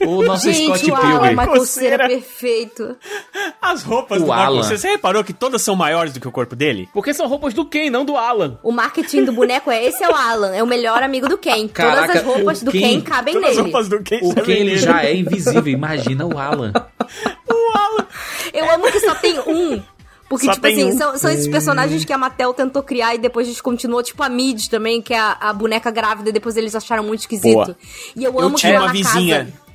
o nosso Gente, Scott o Alan Pilgrim. Michael Coceira. Perfeito. As roupas O do Alan. Cera, Você reparou que todas são maiores do que o corpo dele? Porque são roupas do Ken, não do Alan. O marketing do boneco é esse é o Alan, é o melhor amigo do Ken. Caraca, Todas as roupas o do Ken- Ken cabem Todas as nele. roupas do Ken O Ken ele já é invisível, imagina o Alan. Eu amo que só tem um. Porque, Só tipo assim, um. são, são esses personagens que a Mattel tentou criar e depois descontinuou, tipo a Mid também, que é a, a boneca grávida, e depois eles acharam muito esquisito. Boa. E eu Eu amo que tinha lá uma na vizinha. casa.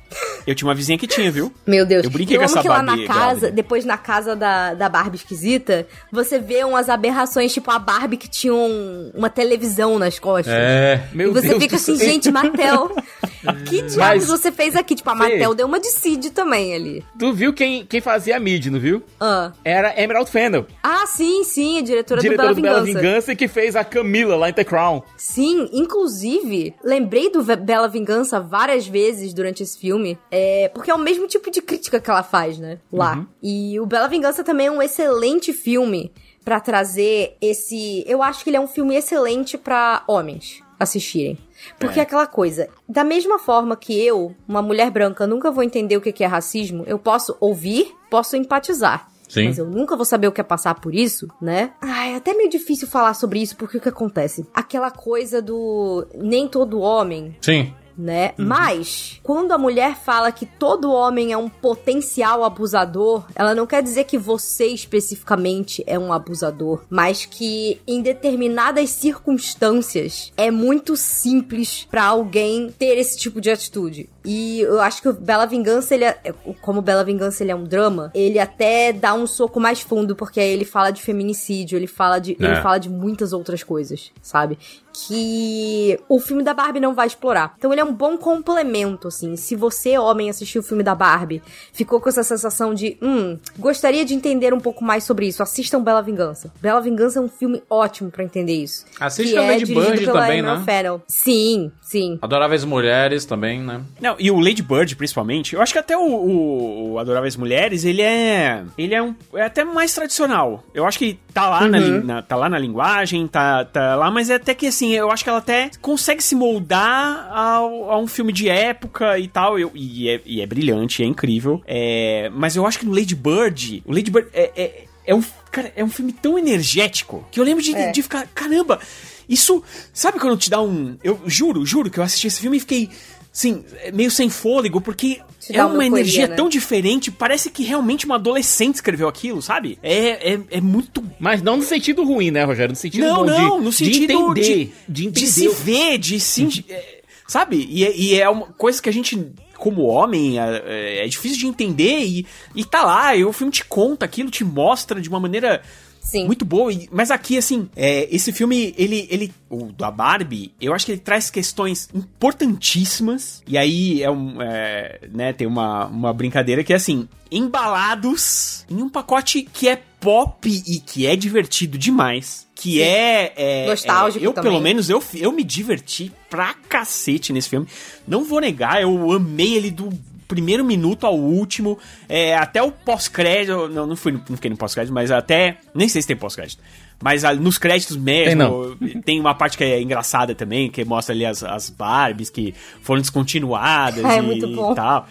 Eu tinha uma vizinha que tinha, viu? Meu Deus, Eu brinquei com amo essa que lá na Barbie casa, grávida. depois na casa da, da Barbie esquisita, você vê umas aberrações, tipo a Barbie que tinha um- uma televisão nas costas. É. Meu e você Deus fica do assim, céu. gente, Mattel, que diabos Mas- você fez aqui? Tipo, a. Mattel deu uma de Cid também ali. Tu viu quem, quem fazia a mid, não viu? Ah, Era Emerald Fennel, ah sim, sim, a diretora, diretora do Bela Vingança. Vingança e que fez a Camila lá em The Crown. Sim, inclusive, lembrei do Bela Vingança várias vezes durante esse filme, é, porque é o mesmo tipo de crítica que ela faz, né? Lá. E o Bela Vingança também é um excelente filme pra trazer esse. Eu acho que ele é um filme excelente pra homens assistirem. Porque é aquela coisa, da mesma forma que eu, uma mulher branca, nunca vou entender o que que é racismo, eu posso ouvir, posso empatizar. Sim. Mas eu nunca vou saber o que é passar por isso, né? Ai, é até meio difícil falar sobre isso, porque o que acontece? Aquela coisa do nem todo homem Sim. Né? Mas, quando a mulher fala que todo homem é um potencial abusador, ela não quer dizer que você especificamente é um abusador, mas que em determinadas circunstâncias é muito simples pra alguém ter esse tipo de atitude. E eu acho que o Bela Vingança, ele é, como Bela Vingança ele é um drama, ele até dá um soco mais fundo, porque aí ele fala de feminicídio, ele fala de, ele É. fala de muitas outras coisas, sabe? Que o filme da Barbie não vai explorar. Então ele é um bom complemento, assim. Se você, homem, assistiu o filme da Barbie, ficou com essa sensação de, hum, gostaria de entender um pouco mais sobre isso, assistam Bela Vingança. Bela Vingança é um filme ótimo pra entender isso. Assiste que a é Lady Bird também, Emerald né? Fennell. Sim, sim. Adoráveis Mulheres também, né? Não, e o Lady Bird, principalmente, eu acho que até o, o, o Adoráveis Mulheres, ele é. Ele é um. É até mais tradicional. Eu acho que tá lá, na, lin- na- tá lá na linguagem, tá, tá lá, mas é até que assim, eu acho que ela até consegue se moldar ao, a um filme de época e tal. Eu, e, é, e é brilhante, é incrível. É, mas eu acho que no Lady Bird, o Lady Bird é. é é um, cara, é um filme tão energético que eu lembro de, É. de ficar, caramba, isso, sabe quando te dá um, eu juro, juro que eu assisti esse filme e fiquei, assim, meio sem fôlego, porque é uma, euforia, energia né? tão diferente, parece que realmente uma adolescente escreveu aquilo, sabe? É, é, é muito Mas não no sentido ruim, né, Rogério? No sentido não, bom de, não, no sentido de entender. de, De, de entender. se ver, de se. é, sabe? E, é- e é uma coisa que a gente, como homem, é, é- é difícil de entender e, e tá lá. E o filme te conta aquilo, te mostra de uma maneira. Sim. Muito boa, mas aqui, assim, é, esse filme, ele, ele, o da Barbie, eu acho que ele traz questões importantíssimas, e aí é um, é, né, tem uma, uma brincadeira que é assim, embalados em um pacote que é pop e que é divertido demais, que é, é- Nostálgico é- eu também. pelo menos eu, eu me diverti pra cacete nesse filme. Não vou negar, eu amei ele do primeiro minuto ao último, é, até o pós-crédito, não, não, fui, não fiquei no pós-crédito, mas até, nem sei se tem pós-crédito, mas ah, nos créditos mesmo, tem, uma parte que é engraçada também, que mostra ali as, as Barbies que foram descontinuadas é e, muito bom. e tal.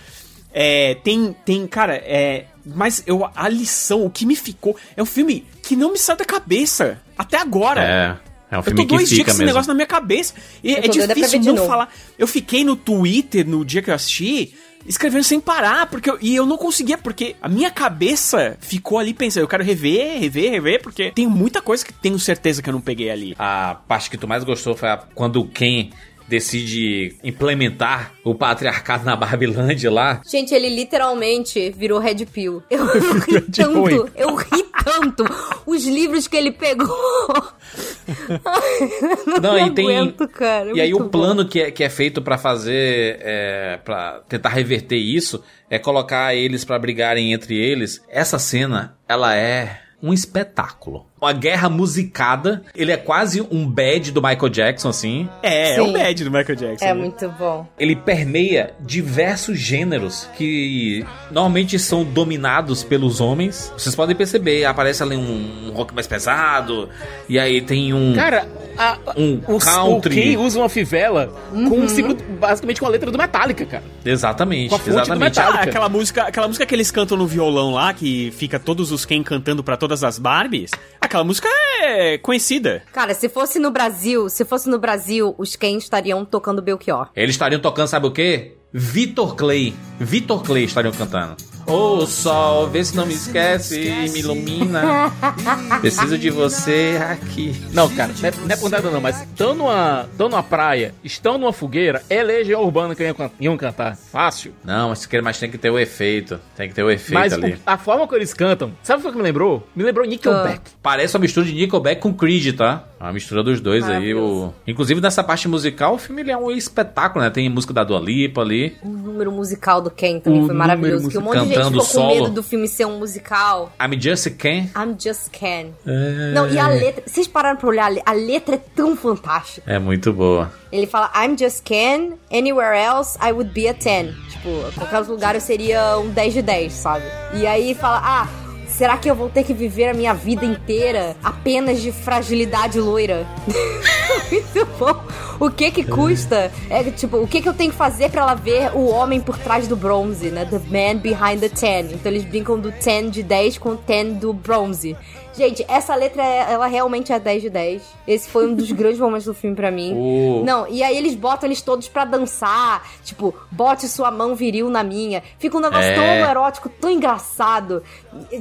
É, tem, tem, cara, é, mas eu, a lição, o que me ficou, é um filme que não me saiu da cabeça, até agora. É. É um Eu filme tô que dois dias com esse mesmo. negócio na minha cabeça. E Eu é tô difícil não falar. Eu fiquei no Twitter no dia que eu assisti, escrevendo sem parar, porque eu- e eu não conseguia, porque a minha cabeça ficou ali pensando, eu quero rever, rever, rever, porque tem muita coisa que tenho certeza que eu não peguei ali. A parte que tu mais gostou foi a- quando o Ken decide implementar o patriarcado na Barbilândia lá. Gente, ele literalmente virou Red Pill. Eu, ri tanto, eu ri tanto. Os livros que ele pegou. não, Não, e tem- aguento, cara. é E aí o bom. plano que é, que é feito pra fazer, é, para tentar reverter isso, é colocar eles pra brigarem entre eles. Essa cena, ela é um espetáculo. Uma guerra musicada. Ele é quase um bad do Michael Jackson, assim. É, é Sim. o bad do Michael Jackson. É né? muito bom. Ele permeia diversos gêneros que normalmente são dominados pelos homens. Vocês podem perceber, aparece ali um, um rock mais pesado, e aí tem um, Cara, a, um o, o country. Ken usa uma fivela com Uhum. um símbolo, basicamente com a letra do Metallica, cara. Exatamente, Com a fonte do exatamente. Ah, aquela música, aquela música que eles cantam no violão lá, que fica todos os Ken cantando pra todas as Barbies. Aquela música é conhecida. Cara, se fosse no Brasil, se fosse no Brasil, os Ken estariam tocando Belchior. Eles estariam tocando, sabe o quê? Vitor Clay. Vitor Clay estariam cantando. Ô sol, vê se não me esquece, me ilumina. Preciso de você aqui. Não, cara, não é, não é por nada não, mas estão numa, tão numa praia, estão numa fogueira, é legião urbana que iam, can- iam cantar. Fácil. Não, mas, mas tem que ter o efeito. Tem que ter o efeito Mas ali. o- a forma que eles cantam, sabe o que me lembrou? Me lembrou Nickelback. Parece uma mistura de Nickelback com Creed, tá? Uma mistura dos dois aí. O... Inclusive nessa parte musical, o filme ele é um espetáculo, né? Tem música da Dua Lipa ali. O número musical do Ken também O foi maravilhoso. Que um monte de gente Cantando ficou com solo. medo do filme ser um musical. I'm Just a Ken. I'm just Ken. Não, e a letra. Vocês pararam pra olhar? A letra é tão fantástica. É muito boa. Ele fala, I'm just Ken, anywhere else I would be a 10. Tipo, em qualquer outro lugar eu seria um 10 de 10, sabe? E aí fala, ah, será que eu vou ter que viver a minha vida inteira apenas de fragilidade loira? Muito bom. O que que custa? É tipo, o que que eu tenho que fazer pra ela ver o homem por trás do bronze, né? The man behind the 10. Então eles brincam do 10 de 10 com o 10 do bronze. Gente, essa letra, ela realmente é 10 de 10. Esse foi um dos grandes momentos do filme pra mim. O- Não, e aí eles botam eles todos pra dançar. Tipo, bote sua mão viril na minha. Fica um negócio É. tão erótico, tão engraçado.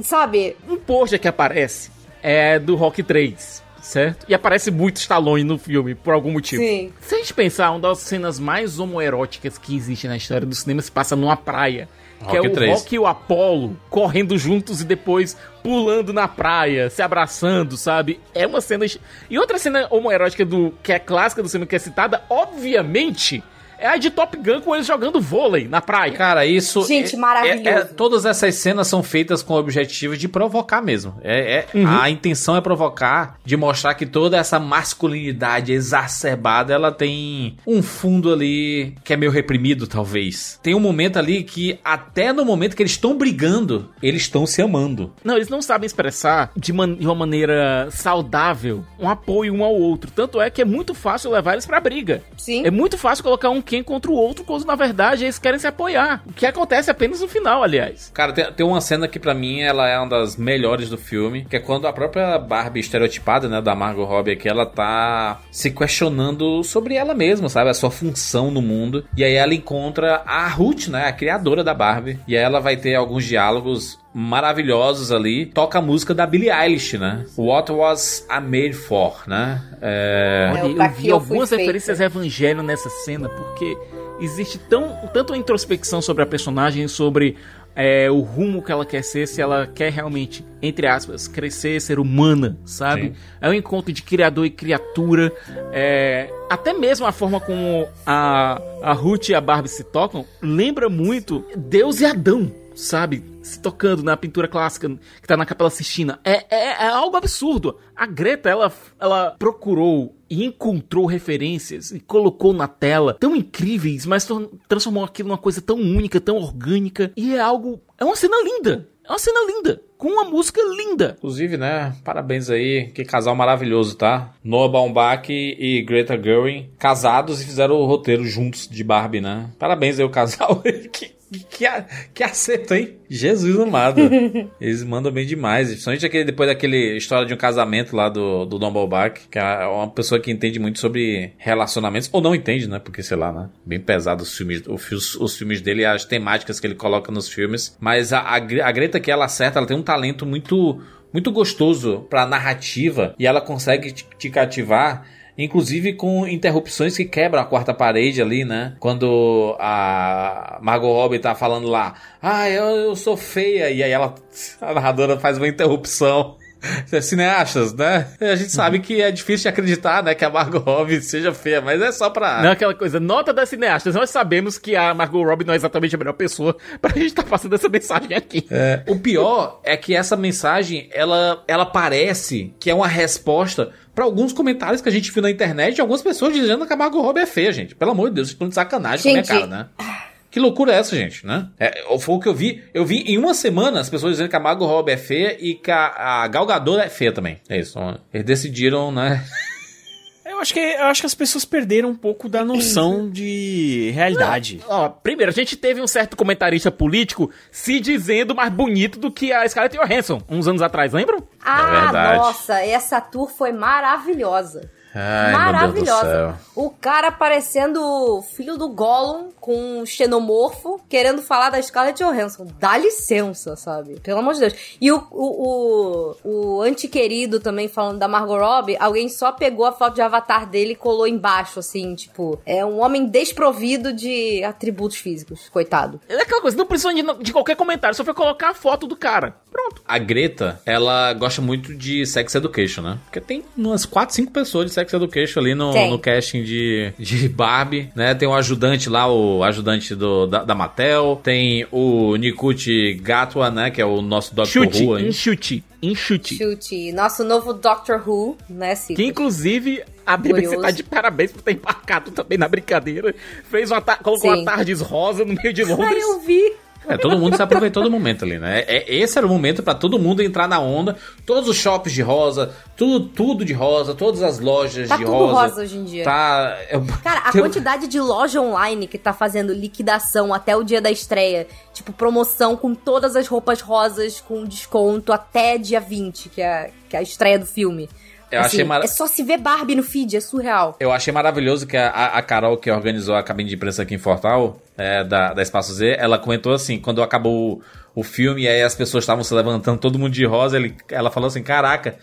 Sabe? Um pôster que aparece é do Rock 3, certo? E aparece muito Stallone no filme, por algum motivo. Sim. Se a gente pensar, uma das cenas mais homoeróticas que existe na história do cinema se passa numa praia. que é Rock o 3. Rock e o Apollo correndo juntos e depois pulando na praia, se abraçando, sabe? É uma cena. E outra cena homoerótica do que é clássica do cinema que é citada, obviamente, é a de Top Gun com eles jogando vôlei na praia. Cara, isso. Gente, é- maravilhoso. é- é- todas essas cenas são feitas com o objetivo de provocar mesmo. É, é- Uhum. A intenção é provocar, de mostrar que toda essa masculinidade exacerbada ela tem um fundo ali que é meio reprimido, talvez. Tem um momento ali que, até no momento que eles estão brigando, eles estão se amando. Não, eles não sabem expressar de, man- de uma maneira saudável um apoio um ao outro. Tanto é que é muito fácil levar eles pra briga. Sim. É muito fácil colocar um quem contra o outro, quando na verdade eles querem se apoiar. O que acontece apenas no final, aliás. Cara, tem, tem uma cena que pra mim ela é uma das melhores do filme, que é quando a própria Barbie estereotipada, né, da Margot Robbie aqui, ela tá se questionando sobre ela mesma, sabe, a sua função no mundo. E aí ela encontra a Ruth, né, a criadora da Barbie, e aí ela vai ter alguns diálogos maravilhosos ali. Toca a música da Billie Eilish, né? What was I made for, né? É... É, Olha, pra eu que vi algumas referências ao evangelho nessa cena, porque existe tão, tanto a introspecção sobre a personagem, sobre é, o rumo que ela quer ser, se ela quer realmente, entre aspas, crescer, ser humana, sabe? Sim. É um encontro de criador e criatura. é, até mesmo a forma como a, a Ruth e a Barbie se tocam lembra muito Deus e Adão, sabe? Se tocando na pintura clássica que tá na Capela Sistina. É, é, é algo absurdo. A Greta, ela, ela procurou e encontrou referências e colocou na tela tão incríveis, mas transformou aquilo numa coisa tão única, tão orgânica. E é algo. É uma cena linda. É uma cena linda. Com uma música linda. Inclusive, né? Parabéns aí. Que casal maravilhoso, tá? Noah Baumbach e Greta Gerwig casados e fizeram o roteiro juntos de Barbie, né? Parabéns aí o casal. que, que, a- que acerto, hein? Jesus amado. Eles mandam bem demais. Principalmente aquele, depois daquele história de um casamento lá do, do Baumbach, que é uma pessoa que entende muito sobre relacionamentos. Ou não entende, né? Porque, sei lá, né? Bem pesado os filmes, os, os filmes dele e as temáticas que ele coloca nos filmes. Mas a, a, a Greta que ela acerta, ela tem um talento muito muito gostoso pra narrativa e ela consegue te cativar. Inclusive com interrupções que quebram a quarta parede ali, né? Quando a Margot Robbie tá falando lá, ah, eu, eu sou feia, e aí ela, a narradora faz uma interrupção. Cineastas, né? A gente sabe que é difícil de acreditar, né? Que a Margot Robbie seja feia, mas é só pra. Não é aquela coisa, nota das cineastas. Nós sabemos que a Margot Robbie não é exatamente a melhor pessoa pra gente estar passando essa mensagem aqui. É, o pior é que essa mensagem, ela, ela parece que é uma resposta pra alguns comentários que a gente viu na internet de algumas pessoas dizendo que a Margot Robbie é feia, gente. Pelo amor de Deus, vocês estão de sacanagem com a minha Gente. cara, né? Que loucura é essa, gente, né? É, foi o que eu vi. Eu vi em uma semana as pessoas dizendo que a Margot Robbie é feia e que a, a Gal Gadot é feia também. É isso. Eles decidiram, né? Eu acho que, eu acho que as pessoas perderam um pouco da noção de realidade. Ó, primeiro, a gente teve um certo comentarista político se dizendo mais bonito do que a Scarlett Johansson, uns anos atrás, lembram? Ah, verdade. nossa, essa tour foi maravilhosa. Ai, meu Deus do maravilhosa. céu. O cara parecendo o filho do Gollum com um xenomorfo querendo falar da Scarlett Johansson. Dá licença, sabe? Pelo amor de Deus. E o, o, o, o antiquerido também falando da Margot Robbie, alguém só pegou a foto de avatar dele e colou embaixo, assim, tipo, é um homem desprovido de atributos físicos, coitado. É aquela coisa, não precisa de, de qualquer comentário, só foi colocar a foto do cara. Pronto. A Greta, ela gosta muito de Sex Education, né? Porque tem umas 4, 5 pessoas de Sex Education ali no, no casting de, de Barbie, né? Tem o ajudante lá, o ajudante do, da, da Mattel. Tem o Nikut Gatwa, né? Que é o nosso Dr. Chute, Who. hein? enxute, enxute. Chute. Nosso novo Doctor Who, né, Ciclo? Que inclusive a BBC tá de parabéns por ter embarcado também na brincadeira. Fez uma colocou Sim. uma tardes rosa no meio de Ah, Londres. eu vi. É, todo mundo se aproveitou do momento ali, né? É, esse era o momento pra todo mundo entrar na onda. Todos os shops de rosa, tudo, tudo de rosa, todas as lojas Tá de tudo rosa. rosa hoje em dia. Tá. é- Cara, a quantidade de loja online que tá fazendo liquidação até o dia da estreia, tipo, promoção com todas as roupas rosas com desconto até dia 20, que é, que é a estreia do filme. Eu achei mara- É só se ver Barbie no feed, é surreal. Eu achei maravilhoso que a, a Carol, que organizou a cabine de imprensa aqui em Fortal, é, da, da Espaço Z, ela comentou assim, quando acabou o, o filme, e aí as pessoas estavam se levantando, todo mundo de rosa, ele, ela falou assim, caraca,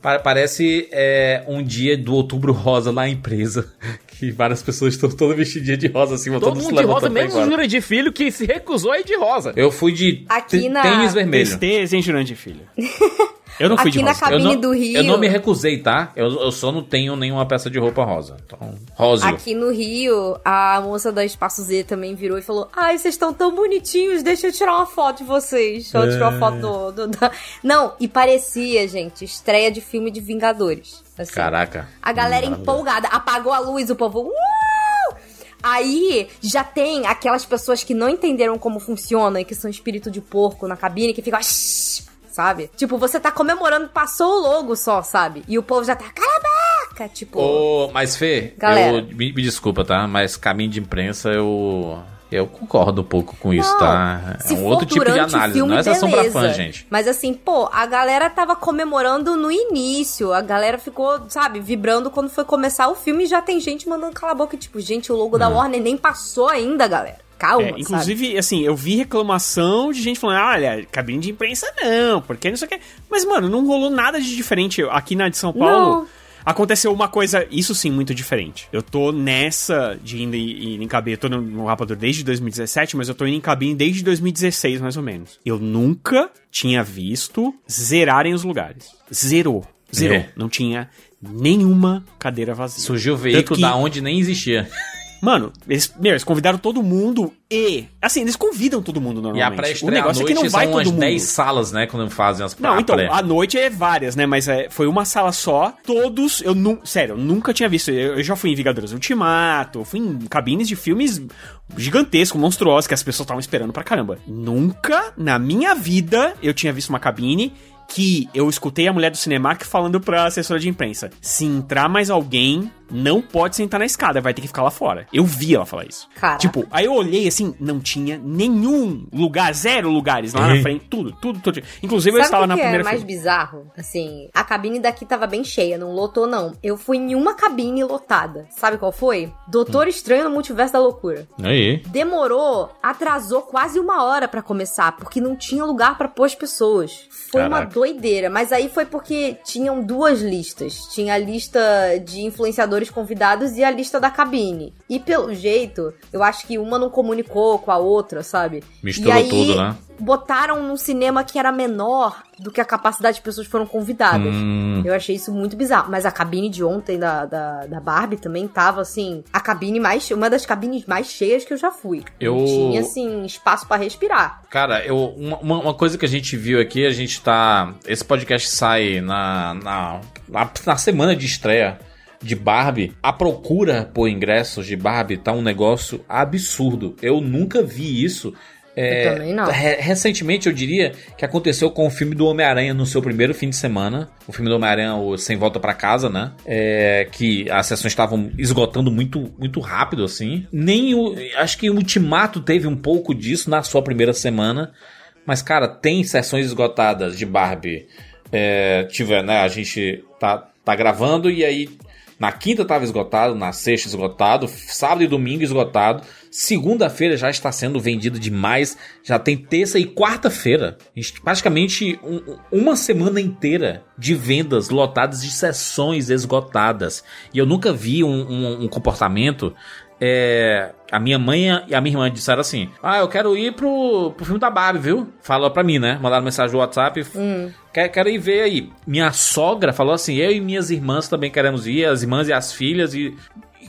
Pa- Parece é, um dia do outubro rosa lá na empresa. Que várias pessoas estão todas vestidinhas de rosa assim, Todo mundo de rosa, menos o Júlio de Filho, que se recusou a ir de rosa. Eu fui de Aqui na- tênis vermelho. Tristeza, hein, Filho? Eu não fui Aqui de na rosa. Eu cabine não, do Rio. eu não me recusei, tá? Eu, eu só não tenho nenhuma peça de roupa rosa. Então, rosa. Aqui no Rio, a moça da Espaço Z também virou e falou: Ai, vocês estão tão bonitinhos, deixa eu tirar uma foto de vocês. Deixa eu tirar uma foto do, do- da- Não, e parecia, gente, estreia de filme de Vingadores. Assim. Caraca. A galera empolgada, apagou a luz, o povo. "Uh!" Aí já tem aquelas pessoas que não entenderam como funciona e que são espírito de porco na cabine que ficam. Sabe? Tipo, você tá comemorando, passou o logo só, sabe? E o povo já tá. Cala a boca! Tipo. Ô, mas Fê, Galera. eu, me, me desculpa, tá? Mas caminho de imprensa eu. Eu concordo um pouco com isso, Não, tá? É um outro tipo de análise, filme, não é sessão pra fã, gente. Mas assim, pô, a galera tava comemorando no início. A galera ficou, sabe, vibrando quando foi começar o filme e já tem gente mandando cala a boca. Tipo, gente, o logo da Warner nem passou ainda, galera. Calma, É, sabe? inclusive, assim, eu vi reclamação de gente falando, "Ah, olha, cabine de imprensa não, porque não sei o que. Mas, mano, não rolou nada de diferente. Aqui na de São Paulo, Não. aconteceu uma coisa, isso sim, muito diferente. Eu tô nessa de indo em, em cabine, eu tô no, no Rapador desde 2017, mas eu tô indo em cabine desde 2016, mais ou menos. Eu nunca tinha visto zerarem os lugares. Zerou. Zerou. É. Não tinha nenhuma cadeira vazia. Surgiu o veículo que- da onde nem existia. Mano, eles, meu, eles convidaram todo mundo e. Assim, eles convidam todo mundo E normalmente. a o pré-estreia à negócio é que noite não vai são todo umas mundo. 10 salas, né? Quando fazem as Não, a então, pré. a noite é várias, né? Mas é, foi uma sala só. Todos, eu não. Sério, eu nunca tinha visto. Eu, eu já fui em Vingadores Ultimato, fui em cabines de filmes gigantescos, monstruosos, que as pessoas estavam esperando pra caramba. Nunca na minha vida eu tinha visto uma cabine que eu escutei a mulher do Cinemark falando pra assessora de imprensa: se entrar mais alguém, não pode sentar na escada, vai ter que ficar lá fora. Eu vi ela falar isso. Caraca. Tipo, aí eu olhei assim, não tinha nenhum lugar, zero lugares lá na Ih. frente, tudo, tudo, tudo. Inclusive eu Sabe estava o na que, que é primeira mais fila. bizarro? Assim, a cabine daqui tava bem cheia, não lotou não. Eu fui em uma cabine lotada. Sabe qual foi? Doutor Hum. Estranho no Multiverso da Loucura. Aí. Demorou, atrasou quase uma hora pra começar, porque não tinha lugar pra pôr as pessoas. Foi uma Caraca. doideira, mas aí foi porque tinham duas listas. Tinha a lista de influenciadores convidados e a lista da cabine. E pelo jeito, eu acho que uma não comunicou com a outra, sabe? Misturou e aí, tudo, né? Botaram num cinema que era menor do que a capacidade de pessoas que foram convidadas. Hum. Eu achei isso muito bizarro. Mas a cabine de ontem da, da, da Barbie também tava, assim, a cabine mais. Uma das cabines mais cheias que eu já fui. Eu- tinha, assim, espaço pra respirar. Cara, eu, uma, uma- uma coisa que a gente viu aqui, a gente tá. Esse podcast sai na, na, na, na semana de estreia de Barbie. A procura por ingressos de Barbie tá um negócio absurdo. Eu nunca vi isso. É, Eu também não. re- recentemente eu diria que aconteceu com o filme do Homem-Aranha no seu primeiro fim de semana. O filme do Homem-Aranha, o Sem Volta pra Casa, né? É, que as sessões estavam esgotando muito, muito rápido, assim. Nem o. Acho que o Ultimato teve um pouco disso na sua primeira semana. Mas, cara, tem sessões esgotadas de Barbie. É, tiver, né? A gente tá, tá gravando e aí na quinta tava esgotado, na sexta esgotado, sábado e domingo esgotado. Segunda-feira já está sendo vendido demais. Já tem terça e quarta-feira. Praticamente um- uma semana inteira de vendas lotadas de sessões esgotadas. E eu nunca vi um, um- um comportamento. é, a minha mãe e a minha irmã disseram assim: Ah, eu quero ir pro, pro filme da Barbie, viu? Falou pra mim, né? Mandaram mensagem no WhatsApp. Quer, quero ir ver aí. Minha sogra falou assim: eu e minhas irmãs também queremos ir, as irmãs e as filhas. E,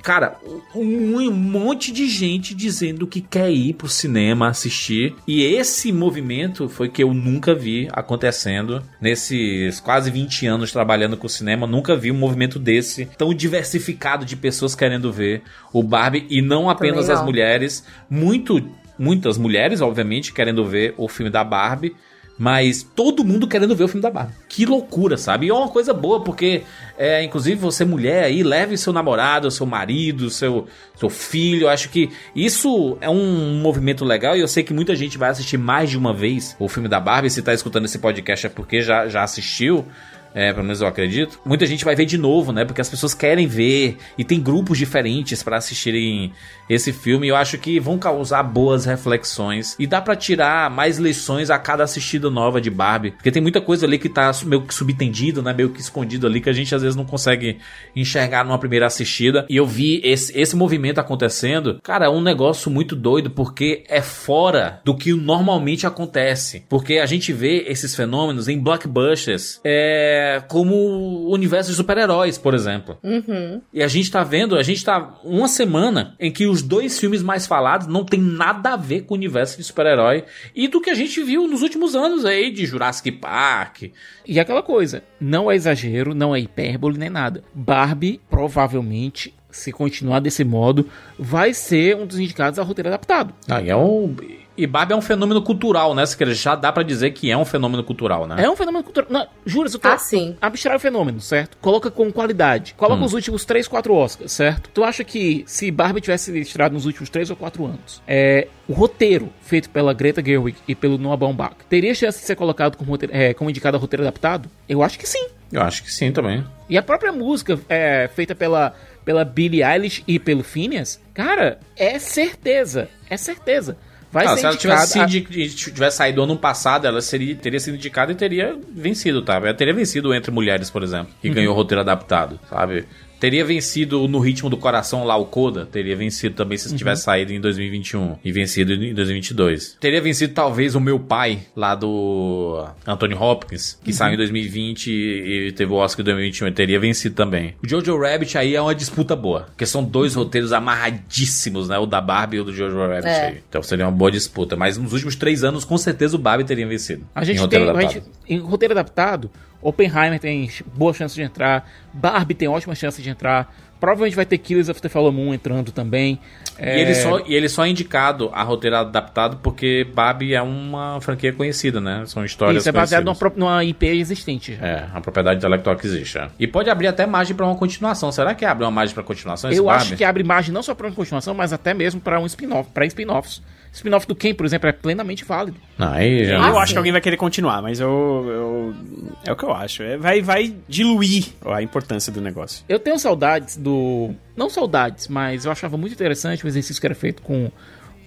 cara, um, um monte de gente dizendo que quer ir pro cinema assistir. E esse movimento foi que eu nunca vi acontecendo nesses quase 20 anos trabalhando com cinema. Nunca vi um movimento desse tão diversificado de pessoas querendo ver o Barbie e não apenas Também as não. mulheres. Muito, muitas mulheres, obviamente, querendo ver o filme da Barbie. Mas todo mundo querendo ver o filme da Barbie. Que loucura, sabe? E é uma coisa boa, porque, é, inclusive, você mulher aí, leve seu namorado, seu marido, seu, seu filho. Eu acho que isso é um movimento legal e eu sei que muita gente vai assistir mais de uma vez o filme da Barbie. Se tá escutando esse podcast é porque já, já assistiu. É, pelo menos eu acredito, muita gente vai ver de novo, né? Porque as pessoas querem ver e tem grupos diferentes para assistirem esse filme. Eu acho que vão causar boas reflexões e dá para tirar mais lições a cada assistida nova de Barbie, porque tem muita coisa ali que tá meio que subtendido, né? Meio que escondido ali que a gente às vezes não consegue enxergar numa primeira assistida. E eu vi esse, esse movimento acontecendo, cara, é um negócio muito doido porque é fora do que normalmente acontece, porque a gente vê esses fenômenos em blockbusters, é como o universo de super-heróis, por exemplo. Uhum. E a gente tá vendo, a gente tá uma semana em que os dois filmes mais falados não tem nada a ver com o universo de super-herói e do que a gente viu nos últimos anos aí de Jurassic Park. E aquela coisa, não é exagero, não é hipérbole nem nada. Barbie provavelmente se continuar desse modo, vai ser um dos indicados a roteiro adaptado. Ah, e é um e Barbie é um fenômeno cultural, né? Já dá pra dizer que é um fenômeno cultural, né? É um fenômeno cultural. Não, jura, eu tô... Ah, sim. Abstrai o fenômeno, certo? Coloca com qualidade. Coloca Hum. os últimos 3, 4 Oscars, certo? Tu acha que se Barbie tivesse estreado nos últimos 3 ou 4 anos, é, o roteiro feito pela Greta Gerwig e pelo Noah Baumbach teria chance de ser colocado como, roteiro- é, como indicado a roteiro adaptado? Eu acho que sim. Eu acho que sim também. E a própria música é, feita pela, pela Billie Eilish e pelo Phineas, cara, é certeza. É certeza. Vai Ah, ser se ela tivesse, a- tivesse saído ano passado, ela seria, teria sido indicada e teria vencido, tá? Ela teria vencido entre mulheres, por exemplo, que Uhum. ganhou o roteiro adaptado, sabe? Teria vencido no ritmo do coração lá o Coda, teria vencido também se Uhum. tivesse saído em 2021 e vencido em 2022. Teria vencido talvez o meu pai lá do Anthony Hopkins, Uhum. que saiu em 2020 e teve o Oscar em 2021, ele teria vencido também. O Jojo Rabbit aí é uma disputa boa, porque são dois roteiros amarradíssimos, né? O da Barbie e o do Jojo Rabbit É. aí. Então seria uma boa disputa. Mas nos últimos três anos, com certeza, o Barbie teria vencido. A gente em roteiro tem. A adaptado. gente, em roteiro adaptado, Oppenheimer tem boa chance de entrar. Barbie tem ótima chance de entrar. Provavelmente vai ter Killers of the Fallen Moon entrando também. E, ele só, e ele só é indicado a roteiro adaptado porque Barbie é uma franquia conhecida, né? São histórias Isso é baseado numa, numa IP existente. É, a propriedade intelectual que existe. é. E pode abrir até margem pra uma continuação. Será que abre uma margem pra continuação? Eu Barbie? acho que abre margem não só para uma continuação, mas até mesmo para um spin-off, para spin-offs. Spin-off do Ken, por exemplo, é plenamente válido. Aí já. eu Ah, acho sim. que alguém vai querer continuar, mas eu, eu- é o que eu acho. É, vai, vai diluir a importância do negócio. Eu tenho saudades do. Não saudades, mas eu achava muito interessante o exercício que era feito com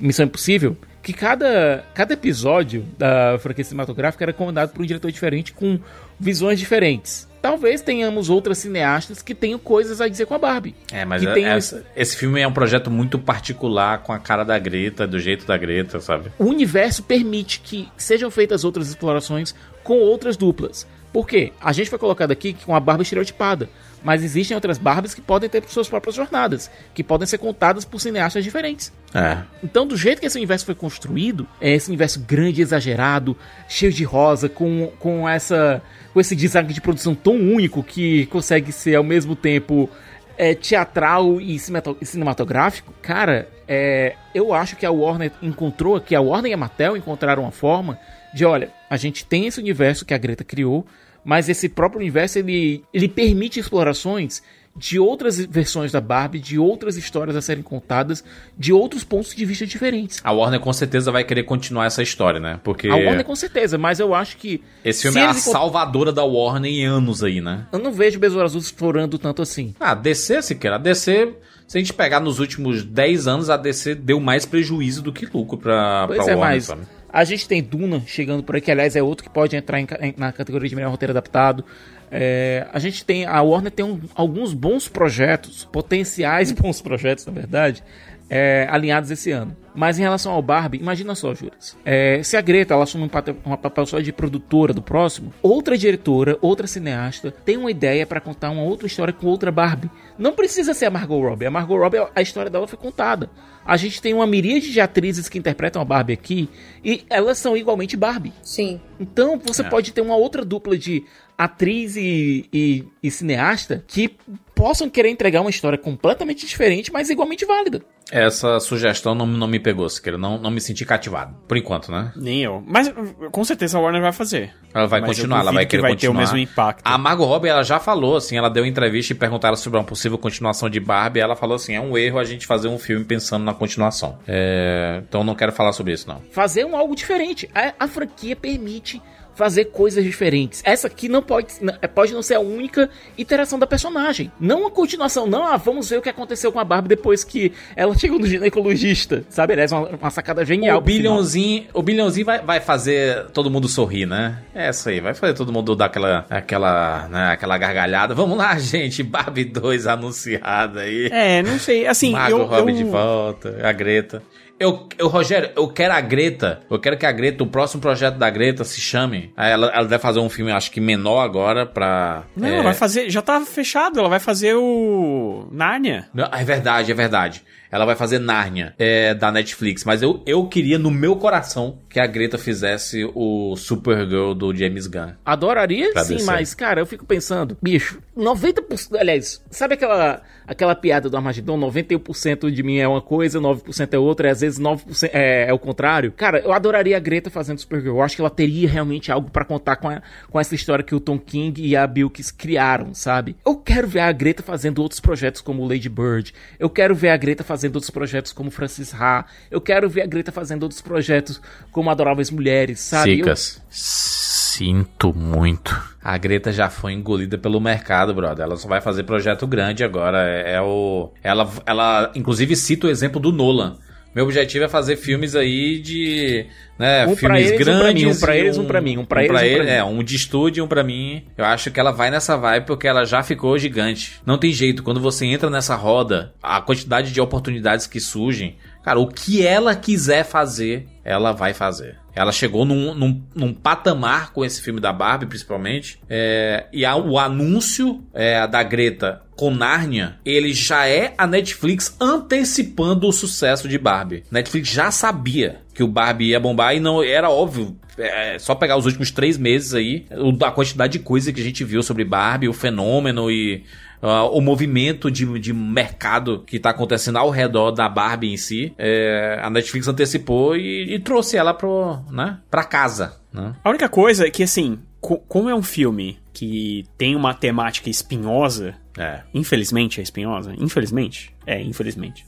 Missão Impossível. Que cada, cada episódio da franquia cinematográfica era comandado por um diretor diferente com visões diferentes. Talvez tenhamos outras cineastas que tenham coisas a dizer com a Barbie. É, mas que é- tem essa- esse filme é um projeto muito particular com a cara da Greta, do jeito da Greta, sabe? o universo permite que sejam feitas outras explorações com outras duplas. Por quê? A gente foi colocado aqui com a Barbie estereotipada, mas existem outras Barbies que podem ter suas próprias jornadas, que podem ser contadas por cineastas diferentes. É. Então, do jeito que esse universo foi construído, é esse universo grande, exagerado, cheio de rosa, com, com essa com esse design de produção tão único que consegue ser ao mesmo tempo é, teatral e cinematográfico, cara, é, eu acho que a Warner encontrou, que a Warner e a Mattel encontraram uma forma de, olha, a gente tem esse universo que a Greta criou, mas esse próprio universo ele, ele permite explorações de outras versões da Barbie, de outras histórias a serem contadas, de outros pontos de vista diferentes. A Warner com certeza vai querer continuar essa história, né? Porque A Warner com certeza, mas eu acho que esse filme é a salvadora da Warner em anos aí, né? eu não vejo o Besouro Azul explorando tanto assim. Ah, DC, se quer. A DC, se a gente pegar nos últimos 10 anos, a DC deu mais prejuízo do que lucro pra, Pois pra é, Warner, mas sabe? A gente tem Duna chegando por aí, que aliás é outro que pode entrar em- na categoria de melhor roteiro adaptado. É, a gente tem, a Warner tem um- alguns bons projetos, potenciais bons projetos, na verdade, é, alinhados esse ano. Mas em relação ao Barbie, imagina só, Juras. É, se a Greta ela assume um papel, um papel só de produtora do próximo, outra diretora, outra cineasta, tem uma ideia pra contar uma outra história com outra Barbie. Não precisa ser a Margot Robbie. A Margot Robbie, a história dela foi contada. A gente tem uma miríade de atrizes que interpretam a Barbie aqui e elas são igualmente Barbie. Sim. Então você É. pode ter uma outra dupla de atriz e, e- e cineasta que possam querer entregar uma história completamente diferente, mas igualmente válida. Essa sugestão não, não me pegou, Siqueira. Não, não me senti cativado. Por enquanto, né? Nem eu. Mas com certeza a Warner vai fazer. Ela vai Mas eu continuar, ela vai que querer vai continuar. ter o mesmo impacto. A Margot Robbie, ela já falou, assim, ela deu entrevista e perguntaram sobre uma possível continuação de Barbie. Ela falou assim, é um erro a gente fazer um filme pensando na continuação. É, Então não quero falar sobre isso, não. Fazer um algo diferente. A, a franquia permite fazer coisas diferentes. Essa aqui não pode, não- é, pode não ser a única iteração da personagem. Não uma continuação, não. Ah, vamos ver o que aconteceu com a Barbie depois que ela chegou no ginecologista. Sabe? Aliás, uma, uma sacada genial. O bilhãozinho, o bilhãozinho vai, vai fazer todo mundo sorrir, né? É isso aí, vai fazer todo mundo dar aquela, aquela, né, aquela gargalhada. Vamos lá, gente, Barbie 2 anunciada aí. É, não sei. Assim, Mago eu, Robbie eu- de volta, a Greta. Eu, eu, Rogério, eu quero a Greta. Eu quero que a Greta, o próximo projeto da Greta se chame. Aí Ela, ela deve fazer um filme, acho que menor agora, pra. Não, é, ela vai fazer. Já tá fechado, ela vai fazer o. Narnia. Não, é verdade, é verdade. Ela vai fazer Narnia, é, da Netflix. Mas eu, eu queria, no meu coração, que a Greta fizesse o Supergirl do James Gunn. Adoraria, Pra sim, descer. mas, cara, eu fico pensando, bicho, 90%. Aliás, sabe aquela, aquela piada do Armagedon? 91% de mim é uma coisa, 9% é outra, e às vezes 9% é, é o contrário. Cara, eu adoraria a Greta fazendo Supergirl. Eu acho que ela teria realmente algo pra contar com, a- com essa história que o Tom King e a Bilkis criaram, sabe? Eu quero ver a Greta fazendo outros projetos como Lady Bird. Eu quero ver a Greta fazendo outros projetos como Francis Ha. Eu quero ver a Greta fazendo outros projetos como Adoráveis Mulheres, sabe? Eu- Cicas, sinto muito. A Greta já foi engolida pelo mercado, brother. Ela só vai fazer projeto grande agora. É, é o. Ela, ela, inclusive, cita o exemplo do Nolan. Meu objetivo é fazer filmes aí de. Né, Um filmes eles, um pra grandes. mim, um pra eles, um pra mim, um pra eles, um pra ele- mim. É, um de estúdio e um pra mim. Eu acho que ela vai nessa vibe porque ela já ficou gigante. Não tem jeito. Quando você entra nessa roda, a quantidade de oportunidades que surgem. Cara, o que ela quiser fazer, ela vai fazer. Ela chegou num, num, num patamar com esse filme da Barbie, principalmente. É, e a- o anúncio é, da Greta com Narnia, ele já é a Netflix antecipando o sucesso de Barbie. Netflix já sabia que o Barbie ia bombar e não era óbvio. É só pegar os últimos três meses aí, a quantidade de coisa que a gente viu sobre Barbie, o fenômeno e ah, o movimento de, de mercado que tá acontecendo ao redor da Barbie em si. É, a Netflix antecipou e, e trouxe ela pro, né, pra casa. Né? A única coisa é que, assim, co- como é um filme que tem uma temática espinhosa, É. infelizmente é espinhosa, infelizmente, é, infelizmente,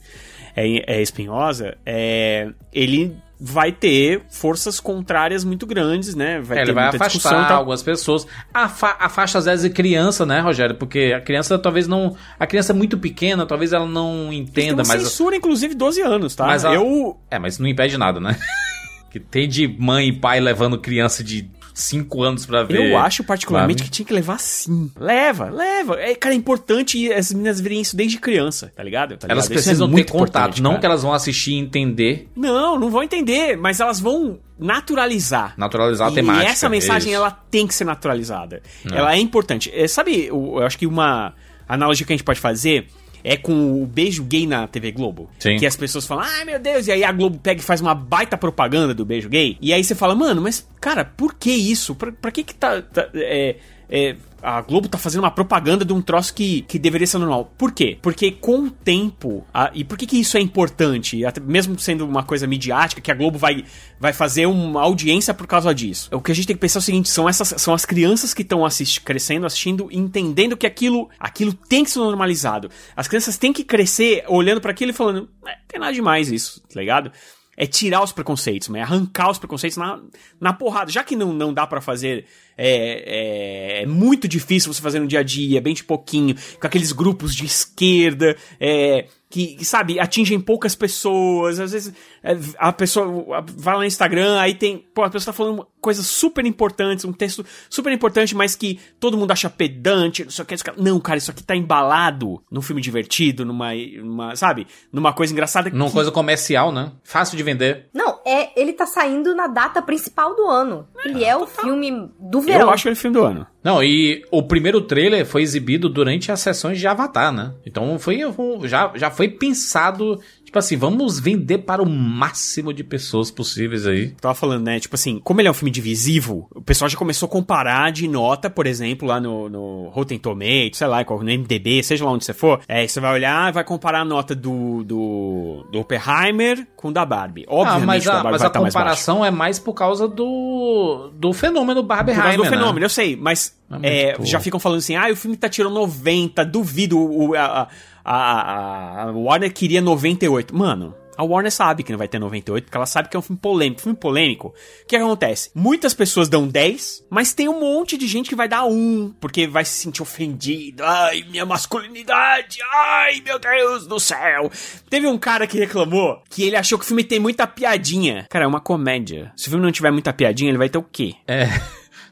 é, é espinhosa, é, ele vai ter forças contrárias muito grandes, né? Vai É, ter ele vai muita discussão afastar tal. algumas pessoas. Afa afasta às vezes criança, né, Rogério? Porque a criança talvez não. A criança é muito pequena, talvez ela não entenda, uma mas. censura, inclusive, 12 anos, tá? Mas a- Eu, É, mas não impede nada, né? que tem de mãe e pai levando criança de 5 anos pra ver. Eu acho particularmente Barbie. que tinha que levar sim. Leva, leva. É, cara, é importante as meninas verem isso desde criança, tá ligado? Tá Elas ligado? Isso é precisam ter contato, não cara. que elas vão assistir e entender, Não, não vão entender, mas elas vão naturalizar. naturalizar a e temática. essa mensagem, Isso. ela tem que ser naturalizada. Ela é importante. É, sabe, o- eu acho que uma analogia que a gente pode fazer é com o beijo gay na TV Globo. Sim. Que as pessoas falam, ai meu Deus, e aí a Globo pega e faz uma baita propaganda do beijo gay. E aí você fala, mano, mas cara, por que isso? Pra, pra que que tá. tá- é, é, a Globo tá fazendo uma propaganda de um troço que, que deveria ser normal. Por quê? Porque com o tempo. a- e por que, que isso é importante? Até mesmo sendo uma coisa midiática, que a Globo vai, vai fazer uma audiência por causa disso. O que a gente tem que pensar é o seguinte: são, essas, são as crianças que estão assisti crescendo, assistindo, entendendo que aquilo, aquilo tem que ser normalizado. As crianças têm que crescer olhando para aquilo e falando, é, tem nada demais isso, tá ligado? É tirar os preconceitos, é arrancar os preconceitos na, na porrada. Já que não, não dá pra fazer. É, é, é muito difícil você fazer no dia a dia, bem de pouquinho, com aqueles grupos de esquerda, é, que, sabe, atingem poucas pessoas. Às vezes é, a pessoa vai lá no Instagram, aí tem. Pô, a pessoa tá falando coisas super importantes, um texto super importante, mas que todo mundo acha pedante, não sei o que. Não, cara, isso aqui tá embalado num filme divertido, numa. numa sabe? Numa coisa engraçada. Numa que- coisa comercial, né? Fácil de vender. Não, é, ele tá saindo na data principal do ano. Ele é o filme do verão. Eu acho que ele é o filme do ano. Não, e o primeiro trailer foi exibido durante as sessões de Avatar, né? Então foi já, já foi pensado, tipo assim, vamos vender para o máximo de pessoas possíveis aí. Tava falando, né? Tipo assim, como ele é um filme divisivo, o pessoal já começou a comparar de nota, por exemplo, lá no, no Rotten Tomatoes, sei lá, no MDB, seja lá onde você for. É, você vai olhar e vai comparar a nota do, do, do Oppenheimer com da Barbie. Obviamente, ah, mas a, Barbie mas a estar mais comparação é mais por causa do, do fenômeno Por Barbenheimer, causa do né? fenômeno, eu sei, mas É é, já ficam falando assim, ah, o filme tá tirando 90, duvido, o, a, a, a, a Warner queria 98. Mano, A Warner sabe que não vai ter 98, porque ela sabe que é um filme polêmico. Filme polêmico, o que acontece? Muitas pessoas dão 10, mas tem um monte de gente que vai dar 1, porque vai se sentir ofendido. Ai, minha masculinidade, ai, meu Deus do céu. Teve um cara que reclamou que ele achou que o filme tem muita piadinha. Cara, é uma comédia. Se o filme não tiver muita piadinha, ele vai ter o quê? É.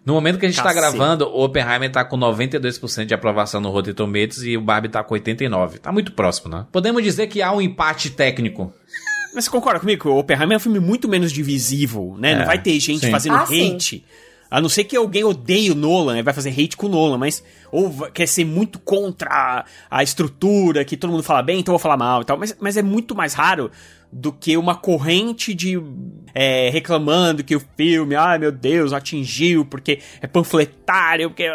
No momento que a gente tá Cacete. gravando, o Oppenheimer tá com 92% de aprovação no Rotten Tomatoes e o Barbie tá com 89%. Tá muito próximo, né? Podemos dizer que há um empate técnico. Mas você concorda comigo o Oppenheimer é um filme muito menos divisível, né? É, não vai ter gente sim. fazendo Ah, sim. hate. A não ser que alguém odeie o Nolan, né? vai fazer hate com o Nolan, mas ou quer ser muito contra a, a estrutura, que todo mundo fala bem, então eu vou falar mal e tal. Mas, mas é muito mais raro do que uma corrente de é, reclamando que o filme, ai meu Deus, atingiu porque é panfletário, porque.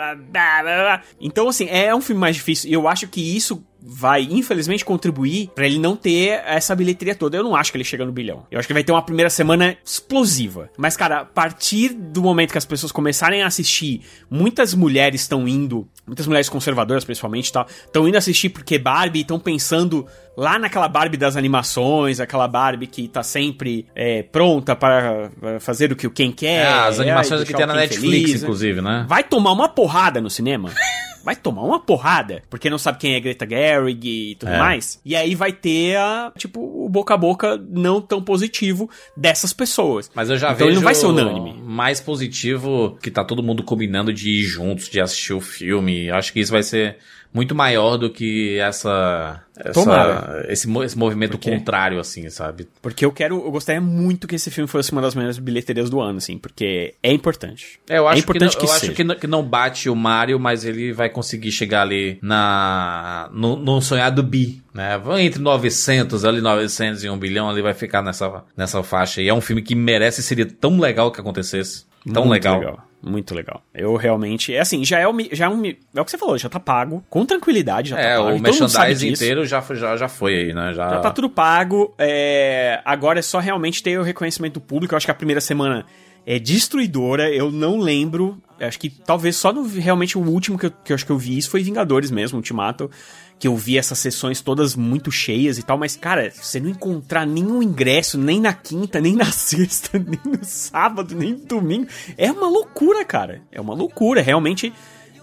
Então, assim, é um filme mais difícil. E eu acho que isso vai, infelizmente, contribuir pra ele não ter essa bilheteria toda. Eu não acho que ele chega no bilhão. Eu acho que vai ter uma primeira semana explosiva. Mas, cara, a partir do momento que as pessoas começarem a assistir, muitas mulheres estão indo, muitas mulheres conservadoras, principalmente, tá, estão indo assistir porque Barbie, estão pensando lá naquela Barbie das animações, aquela Barbie que tá sempre é, pronta para fazer o que o quem quer. É, as ai, animações que deixar tem na Netflix, feliz, inclusive, né? Vai tomar uma porrada no cinema. Vai tomar uma porrada, porque não sabe quem é Greta Gerwig e tudo É. mais. E aí vai ter a, tipo, o boca a boca não tão positivo dessas pessoas. Mas eu já Então ele vejo não vai ser unânime. mais positivo que tá todo mundo combinando de ir juntos, de assistir o filme. Acho que isso vai ser muito maior do que essa, essa esse, esse movimento contrário, assim, sabe? Porque eu quero, eu gostaria muito que esse filme fosse uma das melhores bilheterias do ano, assim, porque é importante. É, eu acho, é importante que, não, eu seja. acho que, não, que não bate o Mario, mas ele vai conseguir chegar ali na no, no sonhado bi, né? Entre 900 ali, 900 e 1 bilhão, ali vai ficar nessa, nessa faixa. E é um filme que merece, seria tão legal que acontecesse. Tão Muito legal. Muito legal. Eu realmente. É assim, já é, o, já é um. É o que você falou, já tá pago. Com tranquilidade, já É, tá pago. o e todo mundo sabe merchandising inteiro já, foi- já, já foi aí, né? Já, Já tá tudo pago. é, Agora é só realmente ter o reconhecimento do público. Eu acho que a primeira semana é destruidora. Eu não lembro. Acho que talvez só no, realmente o último que eu, que eu acho que eu vi isso foi Vingadores mesmo, Ultimato. Que eu vi essas sessões todas muito cheias e tal. Mas, cara, você não encontrar nenhum ingresso, nem na quinta, nem na sexta, nem no sábado, nem no domingo. É uma loucura, cara. É uma loucura. Realmente.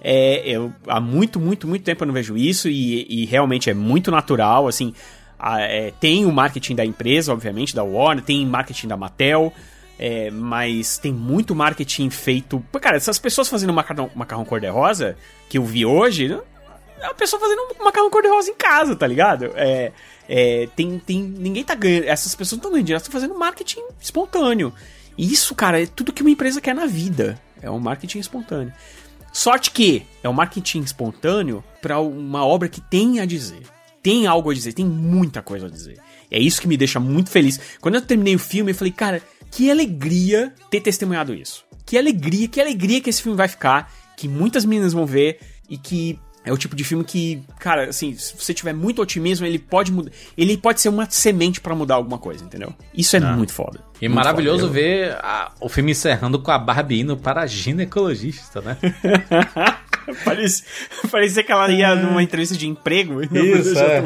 É, eu, há muito, muito, muito tempo eu não vejo isso e, e realmente é muito natural, assim, a- é, tem o marketing da empresa, obviamente, da Warner, tem marketing da Mattel, é, mas tem muito marketing feito... Cara, essas pessoas fazendo macarrão, macarrão cor-de-rosa, que eu vi hoje, uma pessoa fazendo um macarrão cor-de-rosa em casa, tá ligado? É, é, tem, tem, ninguém tá ganhando, essas pessoas não estão ganhando dinheiro, elas estão fazendo marketing espontâneo. E isso, cara, é tudo que uma empresa quer na vida, é um marketing espontâneo. Sorte que é um marketing espontâneo pra uma obra que tem a dizer. Tem algo a dizer, tem muita coisa a dizer. É isso que me deixa muito feliz. Quando eu terminei o filme, eu falei, cara, que alegria ter testemunhado isso. Que alegria, que alegria que esse filme vai ficar, que muitas meninas vão ver e que é o tipo de filme que, cara, assim, se você tiver muito otimismo, ele pode mudar, ele pode ser uma semente pra mudar alguma coisa, entendeu? Isso é muito foda. E Muito maravilhoso foda. Ver a- o filme encerrando com a Barbie indo para a ginecologista, né? Parecia, parecia que ela ia numa entrevista de emprego. e Isso, é.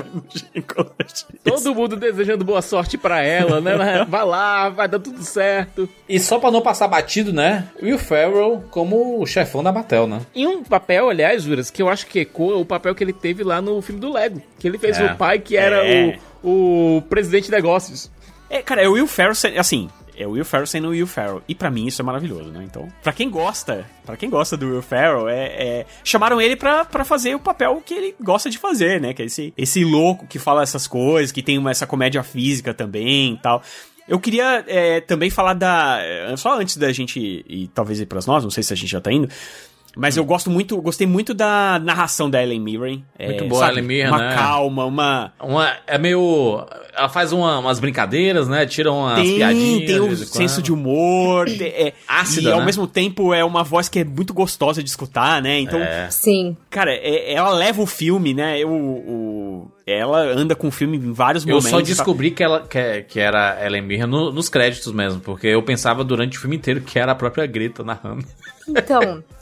Todo mundo desejando boa sorte pra ela, né? Vai lá, vai dar tudo certo. E só pra não passar batido, né? Will Ferrell como o chefão da Mattel, né? E um papel, aliás, Juras, que eu acho que ecoa o papel que ele teve lá no filme do Lego. Que ele fez É. o pai que era É. o, o presidente de negócios. É, cara, é o Will Ferrell, assim, é o Will Ferrell sendo o Will Ferrell. E pra mim isso é maravilhoso, né? Então, pra quem gosta, para quem gosta do Will Ferrell, é, é- chamaram ele pra fazer o papel que ele gosta de fazer, né? Que é esse, esse louco que fala essas coisas, que tem uma, essa comédia física também e tal. Eu queria é, também falar da. é, Só antes da gente e talvez ir pras nós, não sei se a gente já tá indo. Mas eu gosto muito, gostei muito da narração da Ellen Mirren. É, Muito boa a Ellen Mirren, Uma né? calma, uma. Uma, é meio. Ela faz uma- umas brincadeiras, né? Tira umas tem, piadinhas. tem de um em senso de humor, é, Ácida, e ao né? mesmo tempo é uma voz que é muito gostosa de escutar, né? Então, É. Sim. cara, é- ela leva o filme, né? O, o- ela anda com o filme em vários Eu momentos. só e tal. descobri que, ela, que, que era Ellen Mirren no- nos créditos mesmo, porque eu pensava durante o filme inteiro que era a própria Greta narrando. Então,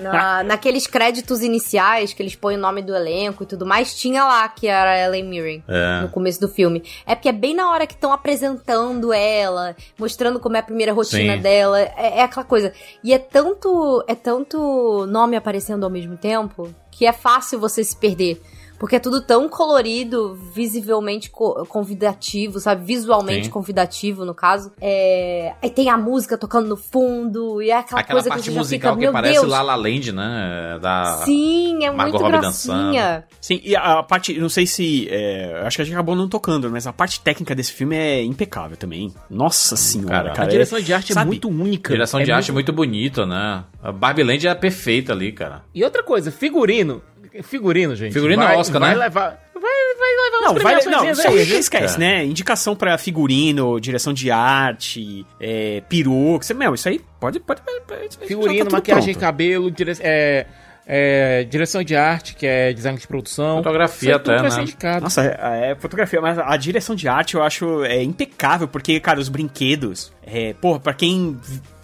Na- naqueles créditos iniciais, que eles põem o nome do elenco e tudo mais, tinha lá que era a Ellen Mirren. É. No começo do filme. É porque é bem na hora que estão apresentando ela, mostrando como é a primeira rotina Sim. dela. É, é aquela coisa. E é tanto, é tanto nome aparecendo ao mesmo tempo que é fácil você se perder. Porque é tudo tão colorido, visivelmente co- convidativo, sabe? Visualmente Sim. convidativo, no caso. É... Aí tem a música tocando no fundo, e é aquela, Aquela coisa que parte você já musical fica, que meu parece Deus. La La Land, né? Da... Sim, é Margot muito Robbie gracinha. Sim, e a, a parte, não sei se. é, acho que a gente acabou não tocando, mas a parte técnica desse filme é impecável também. Nossa senhora, cara. cara. a direção de arte é sabe? muito única. Direção É de arte é muito bonita, né? A Barbie Land é perfeita ali, cara. E outra coisa, figurino. Figurino, gente. Figurino é vai, Oscar, vai né? Levar, vai, vai levar Não, vai, não, premiaçõezinhas só aí, aí, esquece, É. né? Indicação pra figurino, direção de arte, é, peru, que você, meu, isso aí pode, pode, pode, pode Figurino, tá maquiagem, pronto. cabelo, dire... é, é, direção de arte, que é design de produção. Fotografia aí até, né? indicado. Nossa, é, é fotografia, mas a direção de arte eu acho é impecável, porque, cara, os brinquedos, é, porra, pra quem.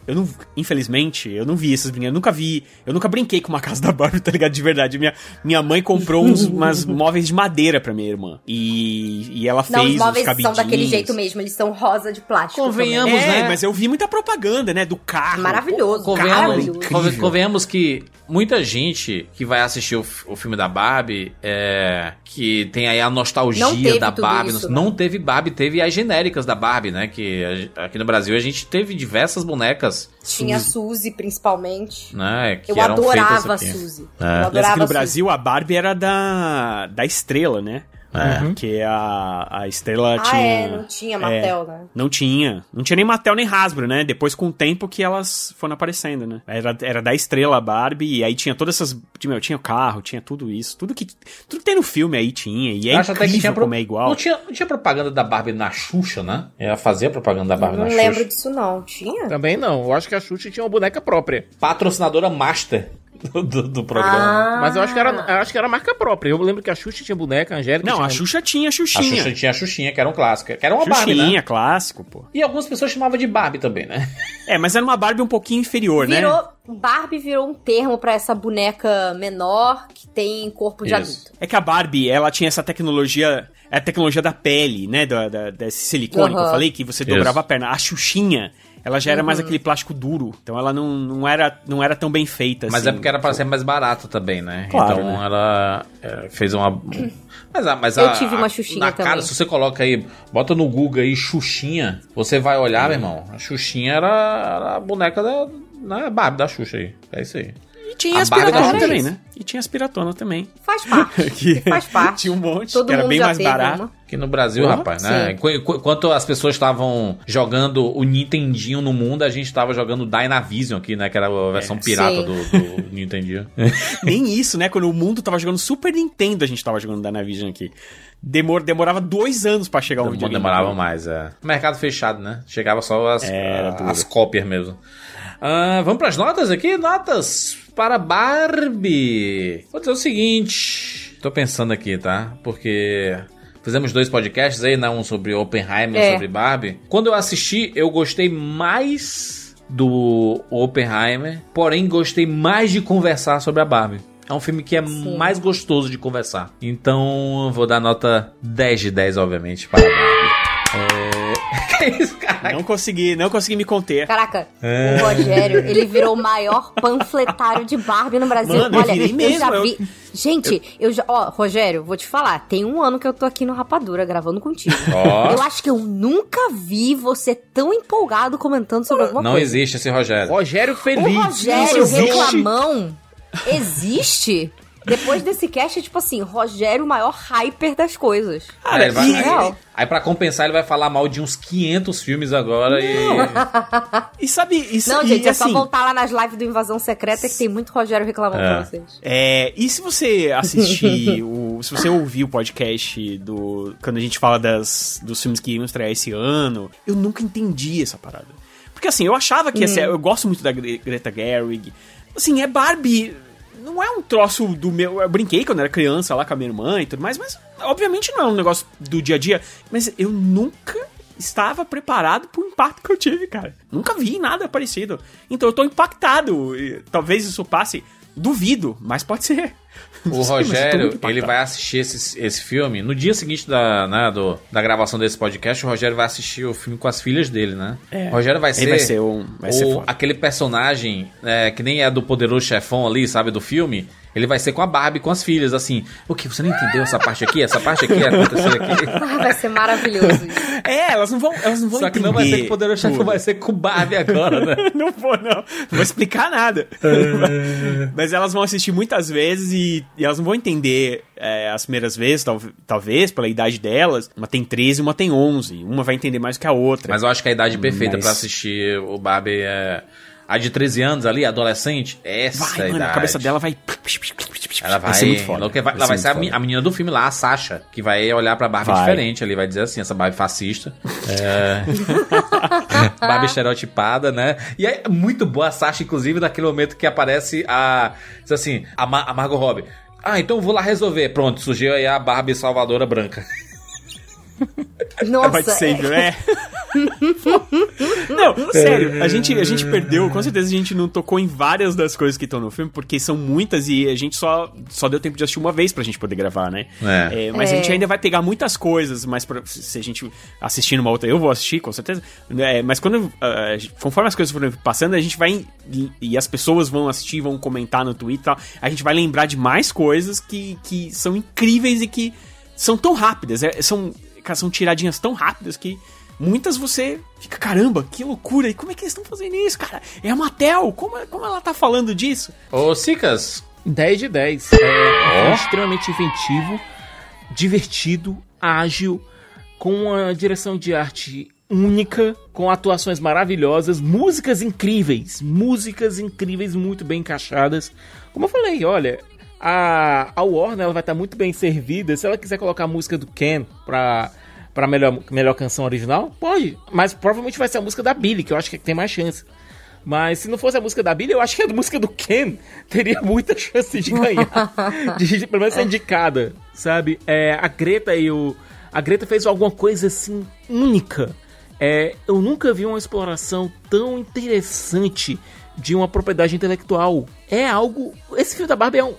Eu não, infelizmente, eu não vi esses brinquedos, eu nunca vi, eu nunca brinquei com uma casa da Barbie, tá ligado? De verdade. Minha, minha mãe comprou uns umas móveis de madeira pra minha irmã. E, e ela Não, fez os móveis os cabidinhos. são daquele jeito mesmo, eles são rosa de plástico. Convenhamos. É, né? mas eu vi muita propaganda, né? Do carro. Maravilhoso, Convenhamos, conven- convenhamos que muita gente que vai assistir o, o filme da Barbie, é, que tem aí a Não nostalgia da Barbie, isso, não né? teve Barbie, teve as genéricas da Barbie, né? Que a aqui no Brasil a gente teve diversas bonecas, Tinha a Suzy, principalmente. né? Que Eu eram adorava a. Suzy. É. Eu adorava aqui no a Suzy. Brasil, a Barbie era da, da estrela, né? É. Porque a, a estrela Ah, tinha. é, não tinha Mattel, né? Não tinha. Não tinha nem Mattel nem Hasbro, né? Depois, com o tempo que elas foram aparecendo, né? Era, era da estrela a Barbie, e aí tinha todas essas. Meu, tinha o carro, tinha tudo isso. Tudo que. Tudo que tem no filme aí tinha. E é Eu acho até que tinha pro- como é igual. Não tinha, não tinha propaganda da Barbie na Xuxa, né? Ela fazia propaganda da Barbie Não na lembro Xuxa. disso, não. Tinha? Também não. Eu acho que a Xuxa tinha uma boneca própria. Patrocinadora master do, do, programa. Ah, Mas eu acho que era, eu acho que era marca própria. Eu lembro que a Xuxa tinha boneca, a Angélica Não, tinha... a Xuxa tinha a A Xuxinha. Xuxa tinha a Xuxinha, que era um clássico. Que era uma Barbie, Xuxinha, né? clássico, pô. E algumas pessoas chamavam de Barbie também, né? É, mas era uma Barbie um pouquinho inferior, né? Virou, Barbie virou um termo pra essa boneca menor que tem corpo de Isso. adulto. É que a Barbie, ela tinha essa tecnologia, é a tecnologia da pele, né? Da, da- desse silicone que eu falei, que você Isso. dobrava a perna. A Xuxinha, ela já era mais Uhum. aquele plástico duro. Então ela não, não, era, não era tão bem feita Mas assim. é porque era pra ser mais barato também, né? Claro, então né? ela é, fez uma. Mas, a, mas Eu a- tive uma Xuxinha Na cara, também. se você coloca aí, bota no Google aí Xuxinha, você vai olhar, meu irmão. A Xuxinha era, era a boneca da. Na Barbie da Xuxa aí. É isso aí. E tinha a as Barbie piratonas era também, né? E tinha as piratonas também. Faz parte. Que Faz parte. tinha um monte, Todo que era mundo bem já mais barato. uma. Aqui no Brasil, Porra, rapaz, né? Qu- qu- Enquanto as pessoas estavam jogando o Nintendinho no mundo, a gente tava jogando o Dynavision aqui, né? Que era a versão pirata Sim. do, do Nintendinho. Nem isso, né? Quando o mundo tava jogando Super Nintendo, a gente tava jogando Dynavision aqui. Demor, demorava dois anos pra chegar um videogame. demorava mais, é. Mercado fechado, né? Chegava só as, duro. as cópias mesmo. Ah, vamos pras notas aqui? Notas para Barbie. Vou dizer o seguinte. Tô pensando aqui, tá? Porque fizemos dois podcasts aí, né? Um sobre Oppenheimer e um É. sobre Barbie. Quando eu assisti, eu gostei mais do Oppenheimer, porém gostei mais de conversar sobre a Barbie. É um filme que é Sim. mais gostoso de conversar. Então, eu vou dar nota 10 de 10, obviamente, para. que isso, cara? Não consegui, não consegui me conter. Caraca, É. o Rogério, ele virou o maior panfletário de Barbie no Brasil. Mano, eu Olha, virei mesmo, já eu- vi. Gente, eu já. Ó, Rogério, vou te falar. Tem um ano que eu tô aqui no Rapadura gravando contigo. Ó. Eu acho que eu nunca vi você tão empolgado comentando sobre alguma Não coisa. existe esse Rogério. Rogério O Feliz. Rogério existe. reclamão existe? Depois desse cast, é tipo assim, Rogério, o maior hyper das coisas. Aí, ele vai- e- aí- aí pra compensar, ele vai falar mal de uns 500 filmes agora e... E sabe, isso Não, e, gente, é assim, só voltar lá nas lives do Invasão Secreta que tem muito Rogério reclamando É. pra vocês. É, e se você assistir, o, se você ouvir o podcast do quando a gente fala das, dos filmes que iam estrear esse ano, eu nunca entendi essa parada. Porque assim, eu achava que ia ser, eu gosto muito da Gre- Greta Gerwig. Assim, é Barbie, não é um troço do meu, eu brinquei quando era criança lá com a minha irmã e tudo mais, mas obviamente não é um negócio do dia a dia, mas eu nunca estava preparado pro impacto que eu tive, cara. Nunca vi nada parecido. Então eu tô impactado. E talvez isso passe. Duvido, mas pode ser. O Rogério, ele vai assistir esse, esse filme no dia seguinte da, né, do, da gravação desse podcast. O Rogério vai assistir o filme com as filhas dele, né? É. O Rogério vai ser, vai ser um- vai o- ser foda. aquele personagem é, que nem é do poderoso chefão ali, sabe, do filme. Ele vai ser com a Barbie, com as filhas, assim. O que? Você não entendeu essa parte aqui? Essa parte aqui aconteceu aqui. Ah, vai ser maravilhoso isso. É, elas não vão, elas não vão Só que entender. não vai ser com o poderoso chefão, vai ser com Barbie agora, né? não vou, não. Não vou explicar nada. Mas elas vão assistir muitas vezes e, e elas não vão entender é, as primeiras vezes, tal- talvez, pela idade delas. Uma tem 13 uma tem 11. Uma vai entender mais que a outra. Mas eu acho que a idade perfeita Mas- pra assistir o Barbie é. A de 13 anos ali, adolescente, essa vai, mano, idade. a cabeça dela vai... Ela vai, ser muito foda. ela vai, ela vai ser a, menina do filme lá, a Sasha, que vai olhar pra Barbie Vai. diferente ali, vai dizer assim, essa Barbie fascista. É... Barbie estereotipada, né? E é muito boa a Sasha, inclusive, naquele momento que aparece a. Diz assim, a, Ma- a Margot Robbie. Ah, então eu vou lá resolver. Pronto, surgiu aí a Barbie salvadora branca. Nossa, Vai de é- é. não, sério, a gente, a gente perdeu, com certeza a gente não tocou em várias das coisas que estão no filme, porque são muitas e a gente só, só deu tempo de assistir uma vez pra gente poder gravar, né? É. É, mas a É. gente ainda vai pegar muitas coisas, mas pra- se a gente assistir numa outra, eu vou assistir, com certeza. É, mas quando, ah, conforme as coisas forem passando, a gente vai. E, e as pessoas vão assistir, vão comentar no Twitter e tal. A gente vai lembrar de mais coisas que, que são incríveis e que são tão rápidas. é, são, são tiradinhas tão rápidas que. Muitas você fica, caramba, que loucura, e como é que eles estão fazendo isso, cara? É a Mattel, como, como ela tá falando disso? Ô, Sicas, 10 de 10. É, é extremamente inventivo, divertido, ágil, com uma direção de arte única, com atuações maravilhosas, músicas incríveis, músicas incríveis muito bem encaixadas. Como eu falei, olha, a, a Warner ela vai estar muito bem servida. Se ela quiser colocar a música do Ken pra, pra melhor, melhor canção original, pode. Mas provavelmente vai ser a música da Billy, que eu acho que tem mais chance. Mas se não fosse a música da Billy, eu acho que a música do Ken teria muita chance de ganhar. de pelo menos ser indicada, sabe? É, a Greta e o. A Greta fez alguma coisa assim única. É, eu nunca vi uma exploração tão interessante de uma propriedade intelectual. É algo. Esse filme da Barbie é um,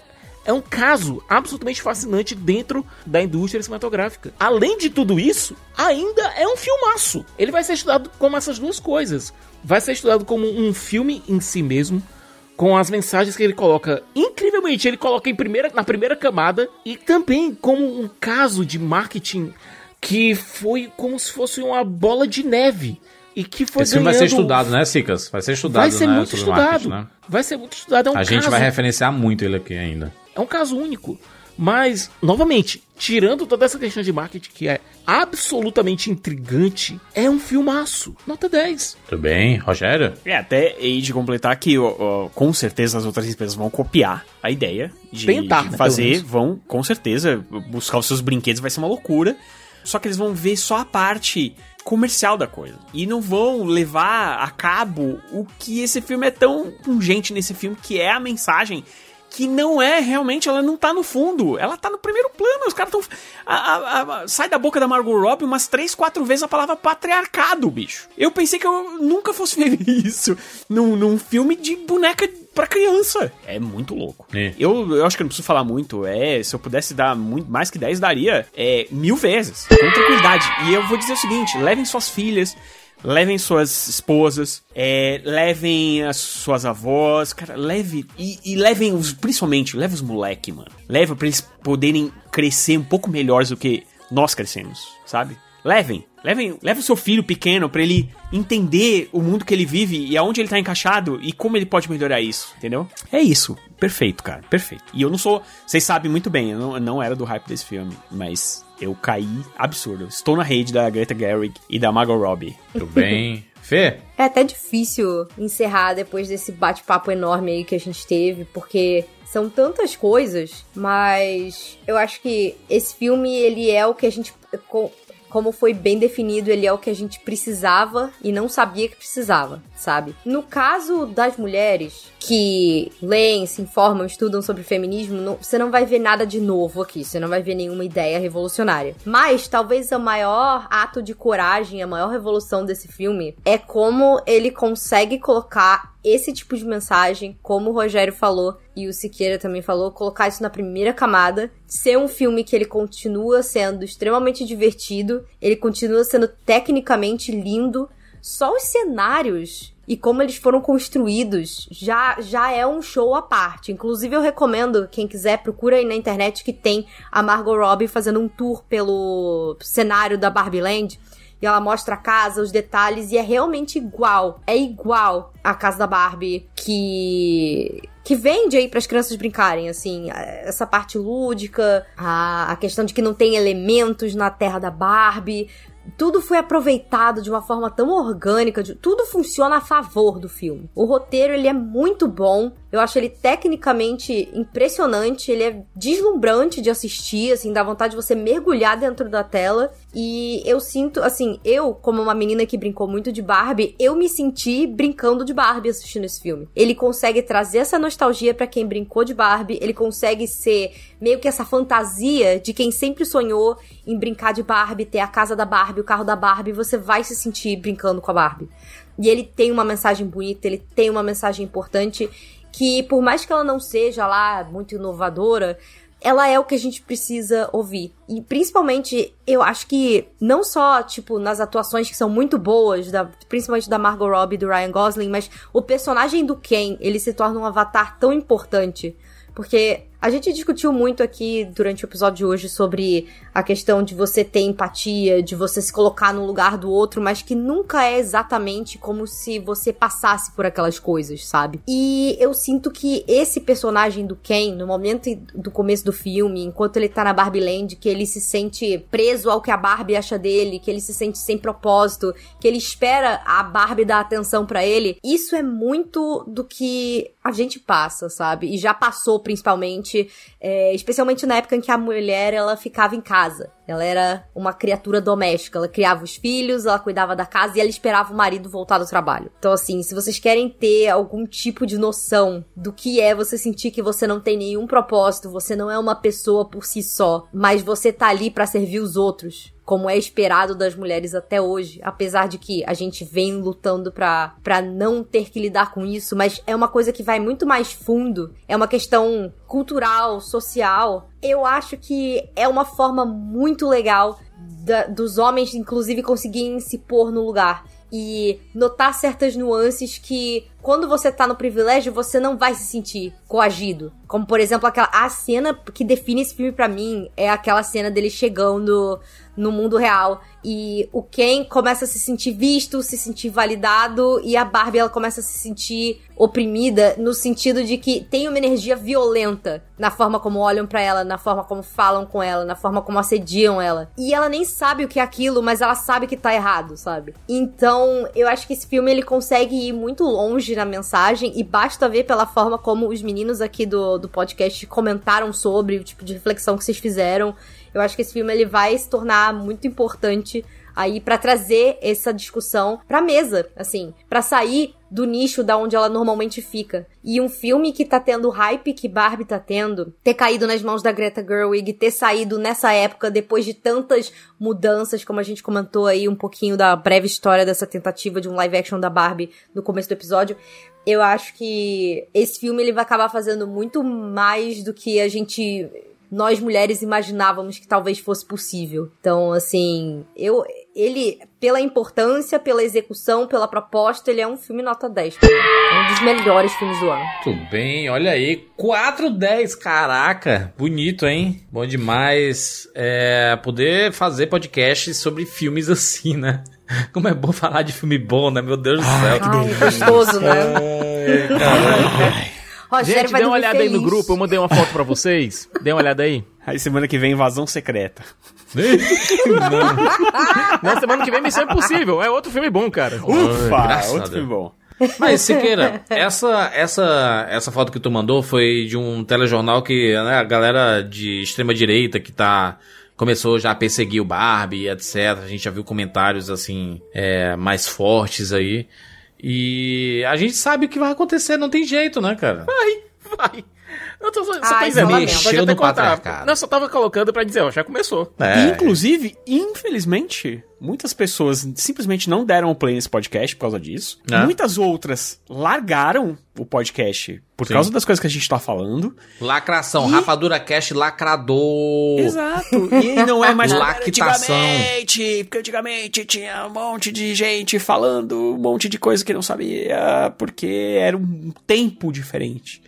é um caso absolutamente fascinante dentro da indústria cinematográfica. Além de tudo isso, ainda é um filmaço. Ele vai ser estudado como essas duas coisas. Vai ser estudado como um filme em si mesmo, com as mensagens que ele coloca. Incrivelmente, ele coloca em primeira, na primeira camada e também como um caso de marketing que foi como se fosse uma bola de neve. E que foi esse filme vai ser ganhando- estudado, né, Sicas? Vai ser estudado, Vai ser né, muito estudado. né? Vai ser muito estudado. É um A gente caso vai referenciar muito ele aqui ainda. É um caso único. Mas, novamente, tirando toda essa questão de marketing que é absolutamente intrigante, é um filmaço. Nota 10. Tudo bem, Rogério? É, até e de completar que ó, ó, com certeza as outras empresas vão copiar a ideia de, Tentar, de né, fazer, menos. vão com certeza buscar os seus brinquedos, vai ser uma loucura. Só que eles vão ver só a parte comercial da coisa e não vão levar a cabo o que esse filme é tão pungente nesse filme que é a mensagem que não é realmente, ela não tá no fundo, ela tá no primeiro plano. Os caras tão. a- a- a- sai da boca da Margot Robbie umas três, quatro vezes a palavra patriarcado, bicho. Eu pensei que eu nunca fosse ver isso num, num filme de boneca pra criança. É muito louco. É. Eu, eu acho que eu não preciso falar muito. É, se eu pudesse dar muito, mais que 10, daria é, mil vezes. Com tranquilidade. E eu vou dizer o seguinte: levem suas filhas. Levem suas esposas, é, levem as suas avós, cara, leve. E, e levem os. Principalmente, leve os moleque, mano. Leva pra eles poderem crescer um pouco melhores do que nós crescemos, sabe? Levem. Levem, leve o seu filho pequeno pra ele entender o mundo que ele vive e aonde ele tá encaixado e como ele pode melhorar isso, entendeu? É isso. Perfeito, cara. Perfeito. E eu não sou. Vocês sabem muito bem, eu não, eu não era do hype desse filme, mas eu caí absurdo. Estou na rede da Greta Gerwig e da Margot Robbie. Tudo bem. Fê? É até difícil encerrar depois desse bate-papo enorme aí que a gente teve, porque são tantas coisas, mas eu acho que esse filme, ele é o que a gente. co- como foi bem definido, ele é o que a gente precisava e não sabia que precisava, sabe? No caso das mulheres que leem, se informam, estudam sobre feminismo, não- você não vai ver nada de novo aqui, você não vai ver nenhuma ideia revolucionária. Mas talvez o maior ato de coragem, a maior revolução desse filme é como ele consegue colocar esse tipo de mensagem, como o Rogério falou e o Siqueira também falou, colocar isso na primeira camada, ser um filme que ele continua sendo extremamente divertido, ele continua sendo tecnicamente lindo, só os cenários e como eles foram construídos já, já é um show à parte. Inclusive, eu recomendo, quem quiser, procura aí na internet que tem a Margot Robbie fazendo um tour pelo cenário da Barbie Land. E ela mostra a casa, os detalhes, e é realmente igual. É igual a casa da Barbie que. Que vende aí para as crianças brincarem, assim, essa parte lúdica, a, a questão de que não tem elementos na terra da Barbie, tudo foi aproveitado de uma forma tão orgânica, de- tudo funciona a favor do filme. O roteiro ele é muito bom, eu acho ele tecnicamente impressionante, ele é deslumbrante de assistir, assim, dá vontade de você mergulhar dentro da tela. E eu sinto, assim, eu, como uma menina que brincou muito de Barbie, eu me senti brincando de Barbie assistindo esse filme. Ele consegue trazer essa nostalgia pra quem brincou de Barbie, ele consegue ser meio que essa fantasia de quem sempre sonhou em brincar de Barbie, ter a casa da Barbie, o carro da Barbie, você vai se sentir brincando com a Barbie. E ele tem uma mensagem bonita, ele tem uma mensagem importante que, por mais que ela não seja lá muito inovadora, ela é o que a gente precisa ouvir. E principalmente, eu acho que não só, tipo, nas atuações que são muito boas, da- principalmente da Margot Robbie e do Ryan Gosling, mas o personagem do Ken, ele se torna um avatar tão importante. Porque a gente discutiu muito aqui durante o episódio de hoje sobre a questão de você ter empatia, de você se colocar no lugar do outro, mas que nunca é exatamente como se você passasse por aquelas coisas, sabe? E eu sinto que esse personagem do Ken, no momento do começo do filme, enquanto ele tá na Barbie Land, que ele se sente preso ao que a Barbie acha dele, que ele se sente sem propósito, que ele espera a Barbie dar atenção pra ele, isso é muito do que a gente passa, sabe? E já passou principalmente, é, especialmente na época em que a mulher ela ficava em casa. Ela era uma criatura doméstica, ela criava os filhos, ela cuidava da casa e ela esperava o marido voltar do trabalho. Então, assim, se vocês querem ter algum tipo de noção do que é você sentir que você não tem nenhum propósito, você não é uma pessoa por si só, mas você tá ali pra servir os outros, como é esperado das mulheres até hoje, apesar de que a gente vem lutando pra, pra não ter que lidar com isso, mas é uma coisa que vai muito mais fundo, é uma questão cultural, social. Eu acho que é uma forma muito legal da- dos homens, inclusive, conseguirem se pôr no lugar. E notar certas nuances que, quando você tá no privilégio, você não vai se sentir coagido. Como, por exemplo, aquela. A cena que define esse filme pra mim é aquela cena dele chegando no mundo real. E o Ken começa a se sentir visto, se sentir validado, e a Barbie ela começa a se sentir oprimida no sentido de que tem uma energia violenta na forma como olham pra ela, na forma como falam com ela, na forma como assediam ela. E ela nem sabe o que é aquilo, mas ela sabe que tá errado, sabe? Então, eu acho que esse filme ele consegue ir muito longe na mensagem e basta ver pela forma como os meninos aqui do, do podcast comentaram sobre o tipo de reflexão que vocês fizeram. Eu acho que esse filme ele vai se tornar muito importante aí pra trazer essa discussão pra mesa, assim, pra sair do nicho da onde ela normalmente fica. E um filme que tá tendo o hype que Barbie tá tendo, ter caído nas mãos da Greta Gerwig, ter saído nessa época depois de tantas mudanças, como a gente comentou aí um pouquinho da breve história dessa tentativa de um live action da Barbie no começo do episódio. Eu acho que esse filme ele vai acabar fazendo muito mais do que a gente nós mulheres imaginávamos que talvez fosse possível. Então, assim, eu ele pela importância, pela execução, pela proposta, ele é um filme nota 10. pra mim. É um dos melhores filmes do ano. Muito bem, olha aí. 410, caraca. Bonito, hein? Bom demais é, poder fazer podcast sobre filmes assim, né? Como é bom falar de filme bom, né? Meu Deus do céu. Ai, gostoso, né? Ai, caralho. Rogério Gente, dê uma olhada aí no feliz. grupo, eu mandei uma foto pra vocês. Dê uma olhada aí. Aí semana que vem, invasão secreta. Na semana que vem, Missão Impossível. É outro filme bom, cara. Ufa, graças a outro filme bom. Mas, Siqueira, essa, essa, essa foto que tu mandou foi de um telejornal que né, a galera de extrema direita que tá começou já a perseguir o Barbie, etc. A gente já viu comentários assim é, mais fortes aí. E a gente sabe o que vai acontecer, não tem jeito, né, cara? Vai, vai. Eu tô, só, só tô Ai, dizendo, mexeu no contar. patriarcado. Não, só tava colocando pra dizer, ó, já começou. É. Inclusive, infelizmente, muitas pessoas simplesmente não deram o play nesse podcast por causa disso. É. Muitas outras largaram o podcast por Sim. causa das coisas que a gente tá falando. Lacração, E- rapadura cash lacrador. Exato. E não é mais Lactação. antigamente, porque antigamente tinha um monte de gente falando um monte de coisa que não sabia, porque era um tempo diferente.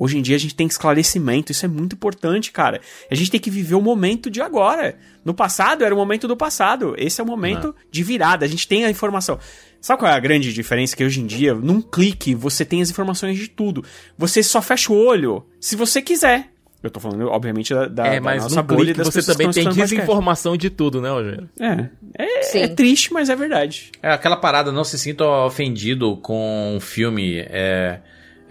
Hoje em dia a gente tem esclarecimento, isso é muito importante, cara. A gente tem que viver o momento de agora. No passado era o momento do passado, esse é o momento de virada, a gente tem a informação. Sabe qual é a grande diferença? Que hoje em dia, num clique, você tem as informações de tudo. Você só fecha o olho se você quiser. Eu tô falando, obviamente, da, da, é, da mas nossa no bolha clique das você também tem desinformação de tudo, né, Rogério? É, é, é triste, mas é verdade. É aquela parada, não se sinta ofendido com um filme. É,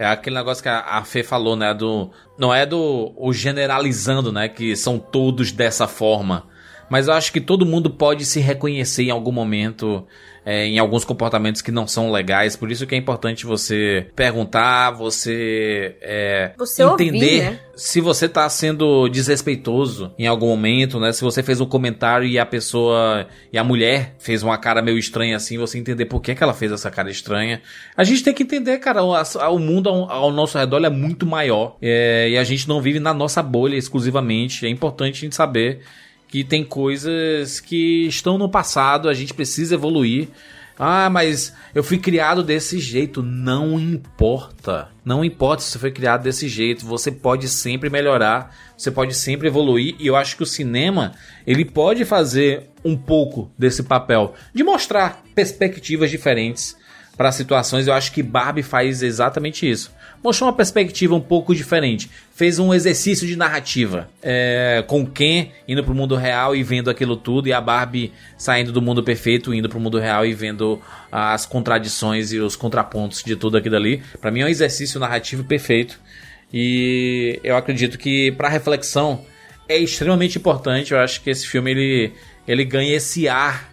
é aquele negócio que a, Fê falou, né? Do, não é do o generalizando, né? Que são todos dessa forma. Mas eu acho que todo mundo pode se reconhecer em algum momento, é, em alguns comportamentos que não são legais. Por isso que é importante você perguntar, você, é, Você ouvir, entender né? se você tá sendo desrespeitoso em algum momento, né? Se você fez um comentário e a pessoa e a mulher fez uma cara meio estranha assim, você entender por que, que ela fez essa cara estranha. A gente tem que entender, cara, o, o mundo ao, ao nosso redor é muito maior é, e a gente não vive na nossa bolha exclusivamente. É importante a gente saber que tem coisas que estão no passado, a gente precisa evoluir. Ah, mas eu fui criado desse jeito. Não importa. Não importa se você foi criado desse jeito. Você pode sempre melhorar. Você pode sempre evoluir. E eu acho que o cinema ele pode fazer um pouco desse papel de mostrar perspectivas diferentes para situações. Eu acho que Barbie faz exatamente isso. Mostrou uma perspectiva um pouco diferente. Fez um exercício de narrativa. É, com Ken indo pro mundo real e vendo aquilo tudo. E a Barbie saindo do mundo perfeito, indo pro mundo real e vendo as contradições e os contrapontos de tudo aquilo ali. Para mim é um exercício narrativo perfeito. E eu acredito que para reflexão é extremamente importante. Eu acho que esse filme ele, ele ganha esse ar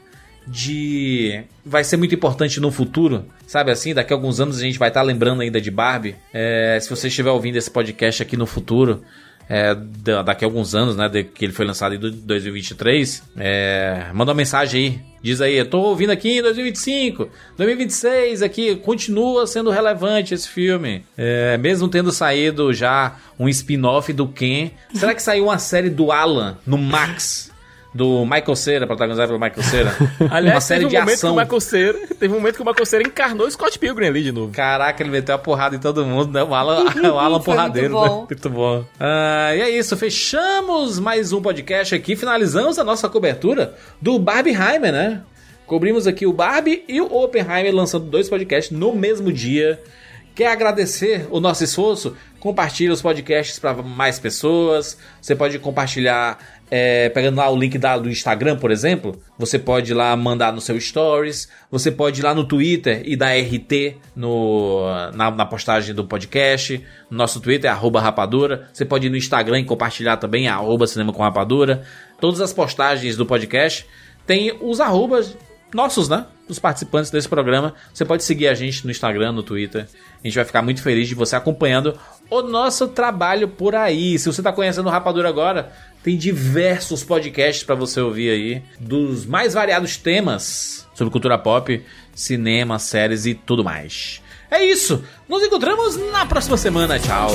de vai ser muito importante no futuro, sabe assim? Daqui a alguns anos a gente vai estar lembrando ainda de Barbie. É, se você estiver ouvindo esse podcast aqui no futuro, é, da- daqui a alguns anos, né, que ele foi lançado em do- 2023, é, manda uma mensagem aí. Diz aí, eu tô ouvindo aqui em 2025, 2026 aqui, continua sendo relevante esse filme. É, mesmo tendo saído já um spin-off do Ken. Será que saiu uma série do Alan no Max? Do Michael Cera, protagonizado pelo Michael Cera. Aliás, uma série teve um de momento ação. que o Michael Cera, teve um momento que o Michael Cera encarnou o Scott Pilgrim ali de novo. Caraca, ele meteu a porrada em todo mundo, né? O Alan, o Alan porradeiro, muito né? bom. Muito bom. Ah, e é isso, fechamos mais um podcast aqui, finalizamos a nossa cobertura do Barbieheimer, né? Cobrimos aqui o Barbie e o Oppenheimer lançando dois podcasts no mesmo dia. Quer agradecer o nosso esforço? Compartilhe os podcasts para mais pessoas. Você pode compartilhar é, pegando lá o link da- do Instagram, por exemplo. Você pode ir lá mandar no seu Stories. Você pode ir lá no Twitter e dar RT no, na, na postagem do podcast. Nosso Twitter é rapadura. Você pode ir no Instagram e compartilhar também, é cinema com rapadura. Todas as postagens do podcast tem os arrobas nossos, né? Dos participantes desse programa. Você pode seguir a gente no Instagram, no Twitter. A gente vai ficar muito feliz de você acompanhando o nosso trabalho por aí. Se você está conhecendo o Rapadura agora, tem diversos podcasts para você ouvir aí, dos mais variados temas sobre cultura pop, cinema, séries e tudo mais. É isso. Nos encontramos na próxima semana. Tchau.